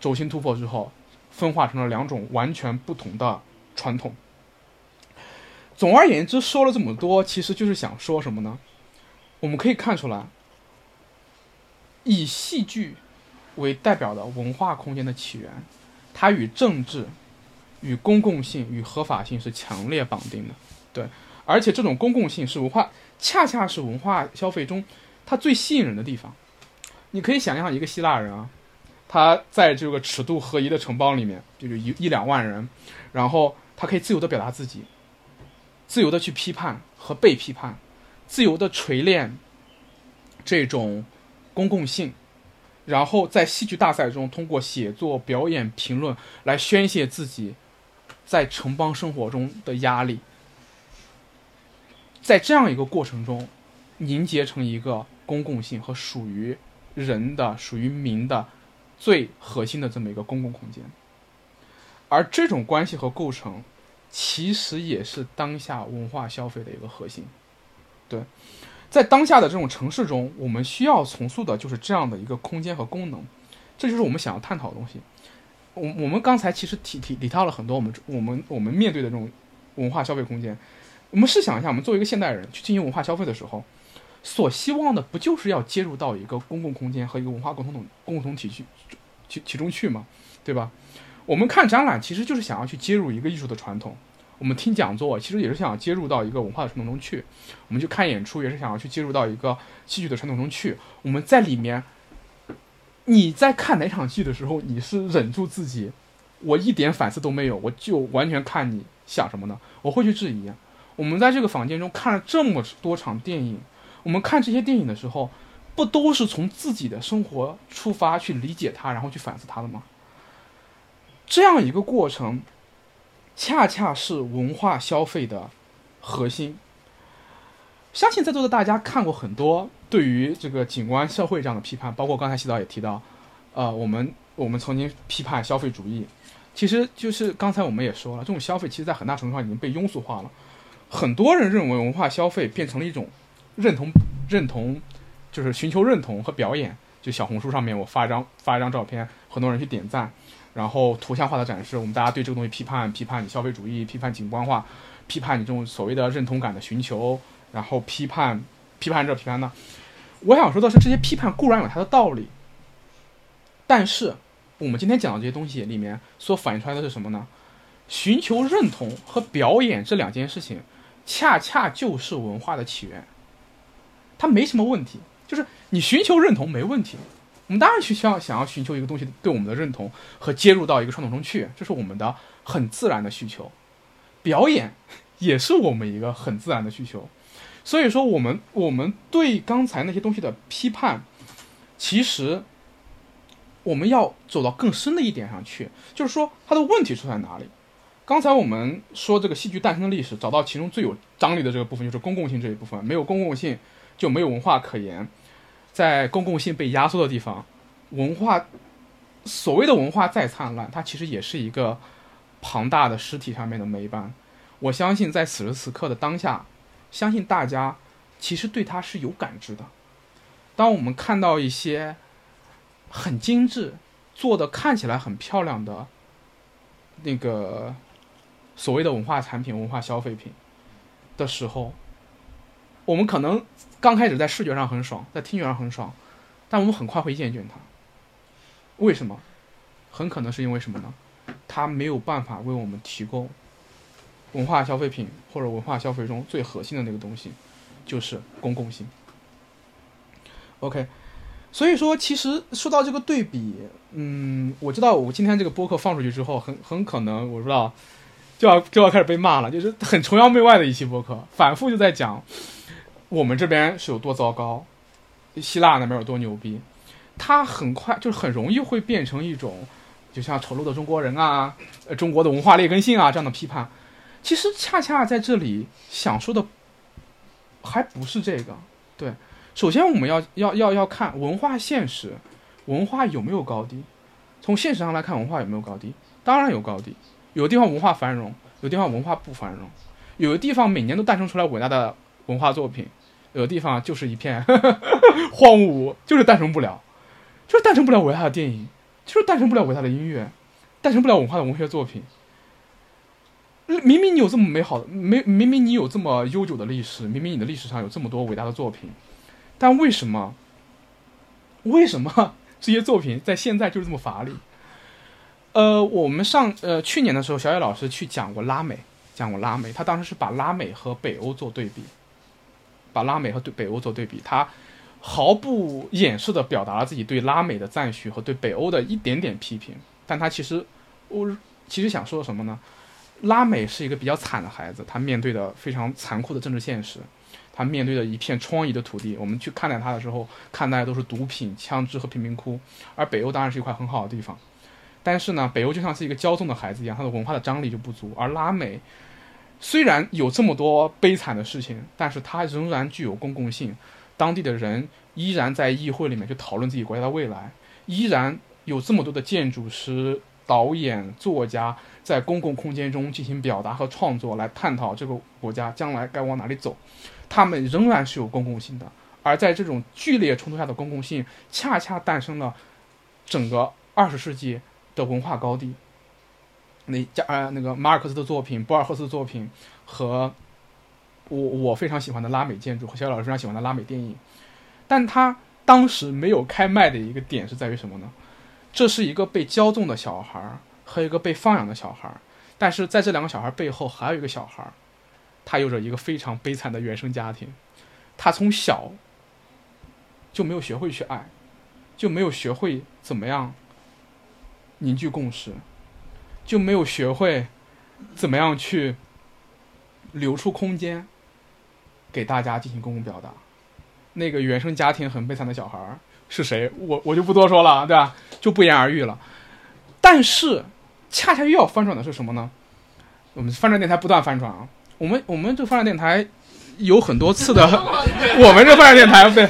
轴心突破之后，分化成了两种完全不同的传统。总而言之，说了这么多，其实就是想说什么呢？我们可以看出来，以戏剧为代表的文化空间的起源，它与政治、与公共性、与合法性是强烈绑定的。对，而且这种公共性是文化，恰恰是文化消费中它最吸引人的地方。你可以想象一个希腊人啊，他在这个尺度合一的城邦里面，就是一一两万人，然后他可以自由的表达自己，自由的去批判和被批判，自由的锤炼这种公共性，然后在戏剧大赛中通过写作、表演、评论来宣泄自己在城邦生活中的压力，在这样一个过程中凝结成一个公共性和属于人的、属于民的最核心的这么一个公共空间。而这种关系和构成，其实也是当下文化消费的一个核心。对，在当下的这种城市中，我们需要重塑的就是这样的一个空间和功能，这就是我们想要探讨的东西。我我们刚才其实提提提到了很多我们我们我们面对的这种文化消费空间。我们试想一下，我们作为一个现代人去进行文化消费的时候，所希望的不就是要接入到一个公共空间和一个文化共同共同体去其其中去吗？对吧？我们看展览，其实就是想要去接入一个艺术的传统；我们听讲座，其实也是想要接入到一个文化的传统中去；我们去看演出，也是想要去接入到一个戏剧的传统中去。我们在里面，你在看哪场戏的时候，你是忍住自己，我一点反思都没有，我就完全看你想什么呢？我会去质疑。我们在这个房间中看了这么多场电影，我们看这些电影的时候，不都是从自己的生活出发去理解它，然后去反思它的吗？这样一个过程，恰恰是文化消费的核心。相信在座的大家看过很多对于这个景观社会这样的批判，包括刚才洗导也提到，呃，我们我们曾经批判消费主义，其实就是刚才我们也说了，这种消费其实在很大程度上已经被庸俗化了。很多人认为文化消费变成了一种认同认同，就是寻求认同和表演。就小红书上面我发一张发一张照片，很多人去点赞。然后图像化的展示，我们大家对这个东西批判，批判你消费主义，批判景观化，批判你这种所谓的认同感的寻求，然后批判，批判这批判那。我想说的是，这些批判固然有它的道理，但是我们今天讲的这些东西里面所反映出来的是什么呢？寻求认同和表演这两件事情，恰恰就是文化的起源。它没什么问题，就是你寻求认同没问题。我们当然去需要想要寻求一个东西对我们的认同和接入到一个传统中去，这是我们的很自然的需求。表演 也是我们一个很自然的需求。所以说，我们我们对刚才那些东西的批判，其实我们要走到更深的一点上去，就是说它的问题出在哪里。刚才我们说这个戏剧诞生的历史，找到其中最有张力的这个部分就是公共性这一部分，没有公共性就没有文化可言。在公共性被压缩的地方，文化所谓的文化再灿烂，它其实也是一个庞大的尸体上面的霉斑。我相信在此时此刻的当下，相信大家其实对它是有感知的。当我们看到一些很精致、做的看起来很漂亮的那个所谓的文化产品、文化消费品的时候，我们可能。刚开始在视觉上很爽，在听觉上很爽，但我们很快会厌倦它。为什么？很可能是因为什么呢？它没有办法为我们提供文化消费品或者文化消费中最核心的那个东西，就是公共性。OK，所以说，其实说到这个对比，嗯，我知道我今天这个播客放出去之后，很很可能，我不知道就要就要开始被骂了，就是很崇洋媚外的一期播客，反复就在讲。我们这边是有多糟糕，希腊那边有多牛逼，它很快就是很容易会变成一种，就像丑陋的中国人啊，中国的文化劣根性啊这样的批判。其实恰恰在这里想说的，还不是这个。对，首先我们要要要要看文化现实，文化有没有高低？从现实上来看，文化有没有高低？当然有高低。有的地方文化繁荣，有的地方文化不繁荣，有的地方每年都诞生出来伟大的文化作品。有的地方就是一片 荒芜，就是诞生不了，就是诞生不了伟大的电影，就是诞生不了伟大的音乐，诞生不了文化的文学作品。明明你有这么美好的，明明明你有这么悠久的历史，明明你的历史上有这么多伟大的作品，但为什么？为什么这些作品在现在就是这么乏力？呃，我们上呃去年的时候，小野老师去讲过拉美，讲过拉美，他当时是把拉美和北欧做对比。把拉美和对北欧做对比，他毫不掩饰地表达了自己对拉美的赞许和对北欧的一点点批评。但他其实，我其实想说什么呢？拉美是一个比较惨的孩子，他面对的非常残酷的政治现实，他面对的一片疮痍的土地。我们去看待他的时候，看待的都是毒品、枪支和贫民窟。而北欧当然是一块很好的地方，但是呢，北欧就像是一个骄纵的孩子一样，他的文化的张力就不足。而拉美虽然有这么多悲惨的事情，但是它仍然具有公共性，当地的人依然在议会里面去讨论自己国家的未来，依然有这么多的建筑师、导演、作家。在公共空间中进行表达和创作，来探讨这个国家将来该往哪里走，他们仍然是有公共性的。而在这种剧烈冲突下的公共性，恰恰诞生了整个二十世纪的文化高地。那加呃那个马尔克斯的作品、博尔赫斯的作品和我我非常喜欢的拉美建筑和小老师非常喜欢的拉美电影，但他当时没有开麦的一个点是在于什么呢？这是一个被骄纵的小孩。和一个被放养的小孩，但是在这两个小孩背后还有一个小孩，他有着一个非常悲惨的原生家庭，他从小就没有学会去爱，就没有学会怎么样凝聚共识，就没有学会怎么样去留出空间给大家进行公共表达。那个原生家庭很悲惨的小孩是谁？我我就不多说了，对吧？就不言而喻了。但是。恰恰又要翻转的是什么呢？我们翻转电台不断翻转啊！我们我们这翻转电台有很多次的，我们这翻转电台对，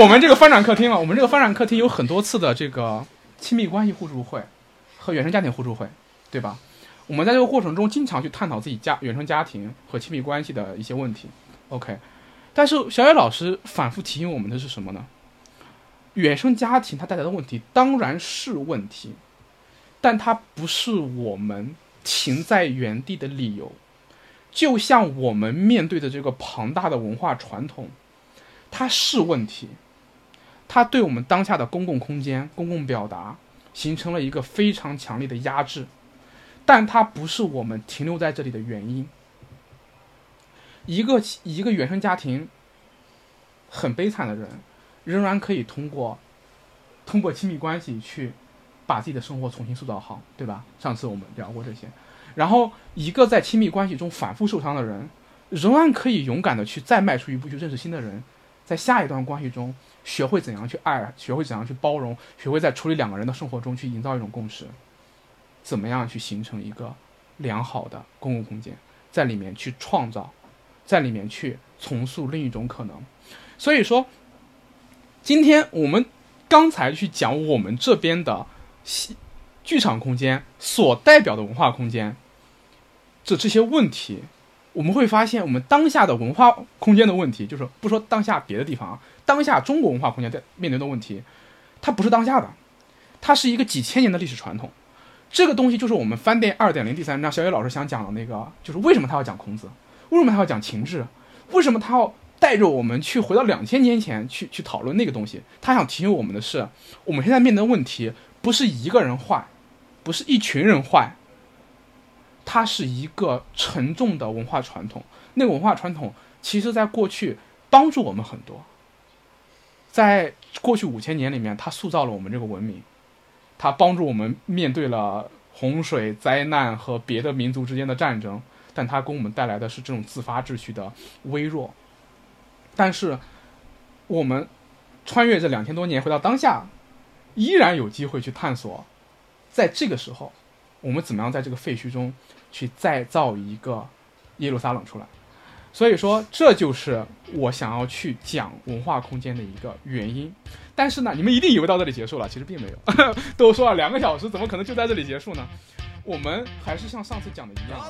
我们这个翻转客厅啊，我们这个翻转客厅有很多次的这个亲密关系互助会和原生家庭互助会，对吧？我们在这个过程中经常去探讨自己家原生家庭和亲密关系的一些问题。OK，但是小野老师反复提醒我们的是什么呢？原生家庭它带来的问题当然是问题。但它不是我们停在原地的理由，就像我们面对的这个庞大的文化传统，它是问题，它对我们当下的公共空间、公共表达形成了一个非常强烈的压制，但它不是我们停留在这里的原因。一个一个原生家庭很悲惨的人，仍然可以通过通过亲密关系去。把自己的生活重新塑造好，对吧？上次我们聊过这些，然后一个在亲密关系中反复受伤的人，仍然可以勇敢的去再迈出一步去认识新的人，在下一段关系中学会怎样去爱，学会怎样去包容，学会在处理两个人的生活中去营造一种共识，怎么样去形成一个良好的公共空间，在里面去创造，在里面去重塑另一种可能。所以说，今天我们刚才去讲我们这边的。戏剧场空间所代表的文化空间，这这些问题，我们会发现，我们当下的文化空间的问题，就是不说当下别的地方啊，当下中国文化空间在面对的问题，它不是当下的，它是一个几千年的历史传统。这个东西就是我们翻电二点零第三章小野老师想讲的那个，就是为什么他要讲孔子，为什么他要讲情志，为什么他要带着我们去回到两千年前去去讨论那个东西？他想提醒我们的是，我们现在面对的问题。不是一个人坏，不是一群人坏，它是一个沉重的文化传统。那个文化传统，其实在过去帮助我们很多。在过去五千年里面，它塑造了我们这个文明，它帮助我们面对了洪水灾难和别的民族之间的战争，但它给我们带来的是这种自发秩序的微弱。但是，我们穿越这两千多年，回到当下。依然有机会去探索，在这个时候，我们怎么样在这个废墟中去再造一个耶路撒冷出来？所以说，这就是我想要去讲文化空间的一个原因。但是呢，你们一定以为到这里结束了，其实并没有。都说了两个小时，怎么可能就在这里结束呢？我们还是像上次讲的一样。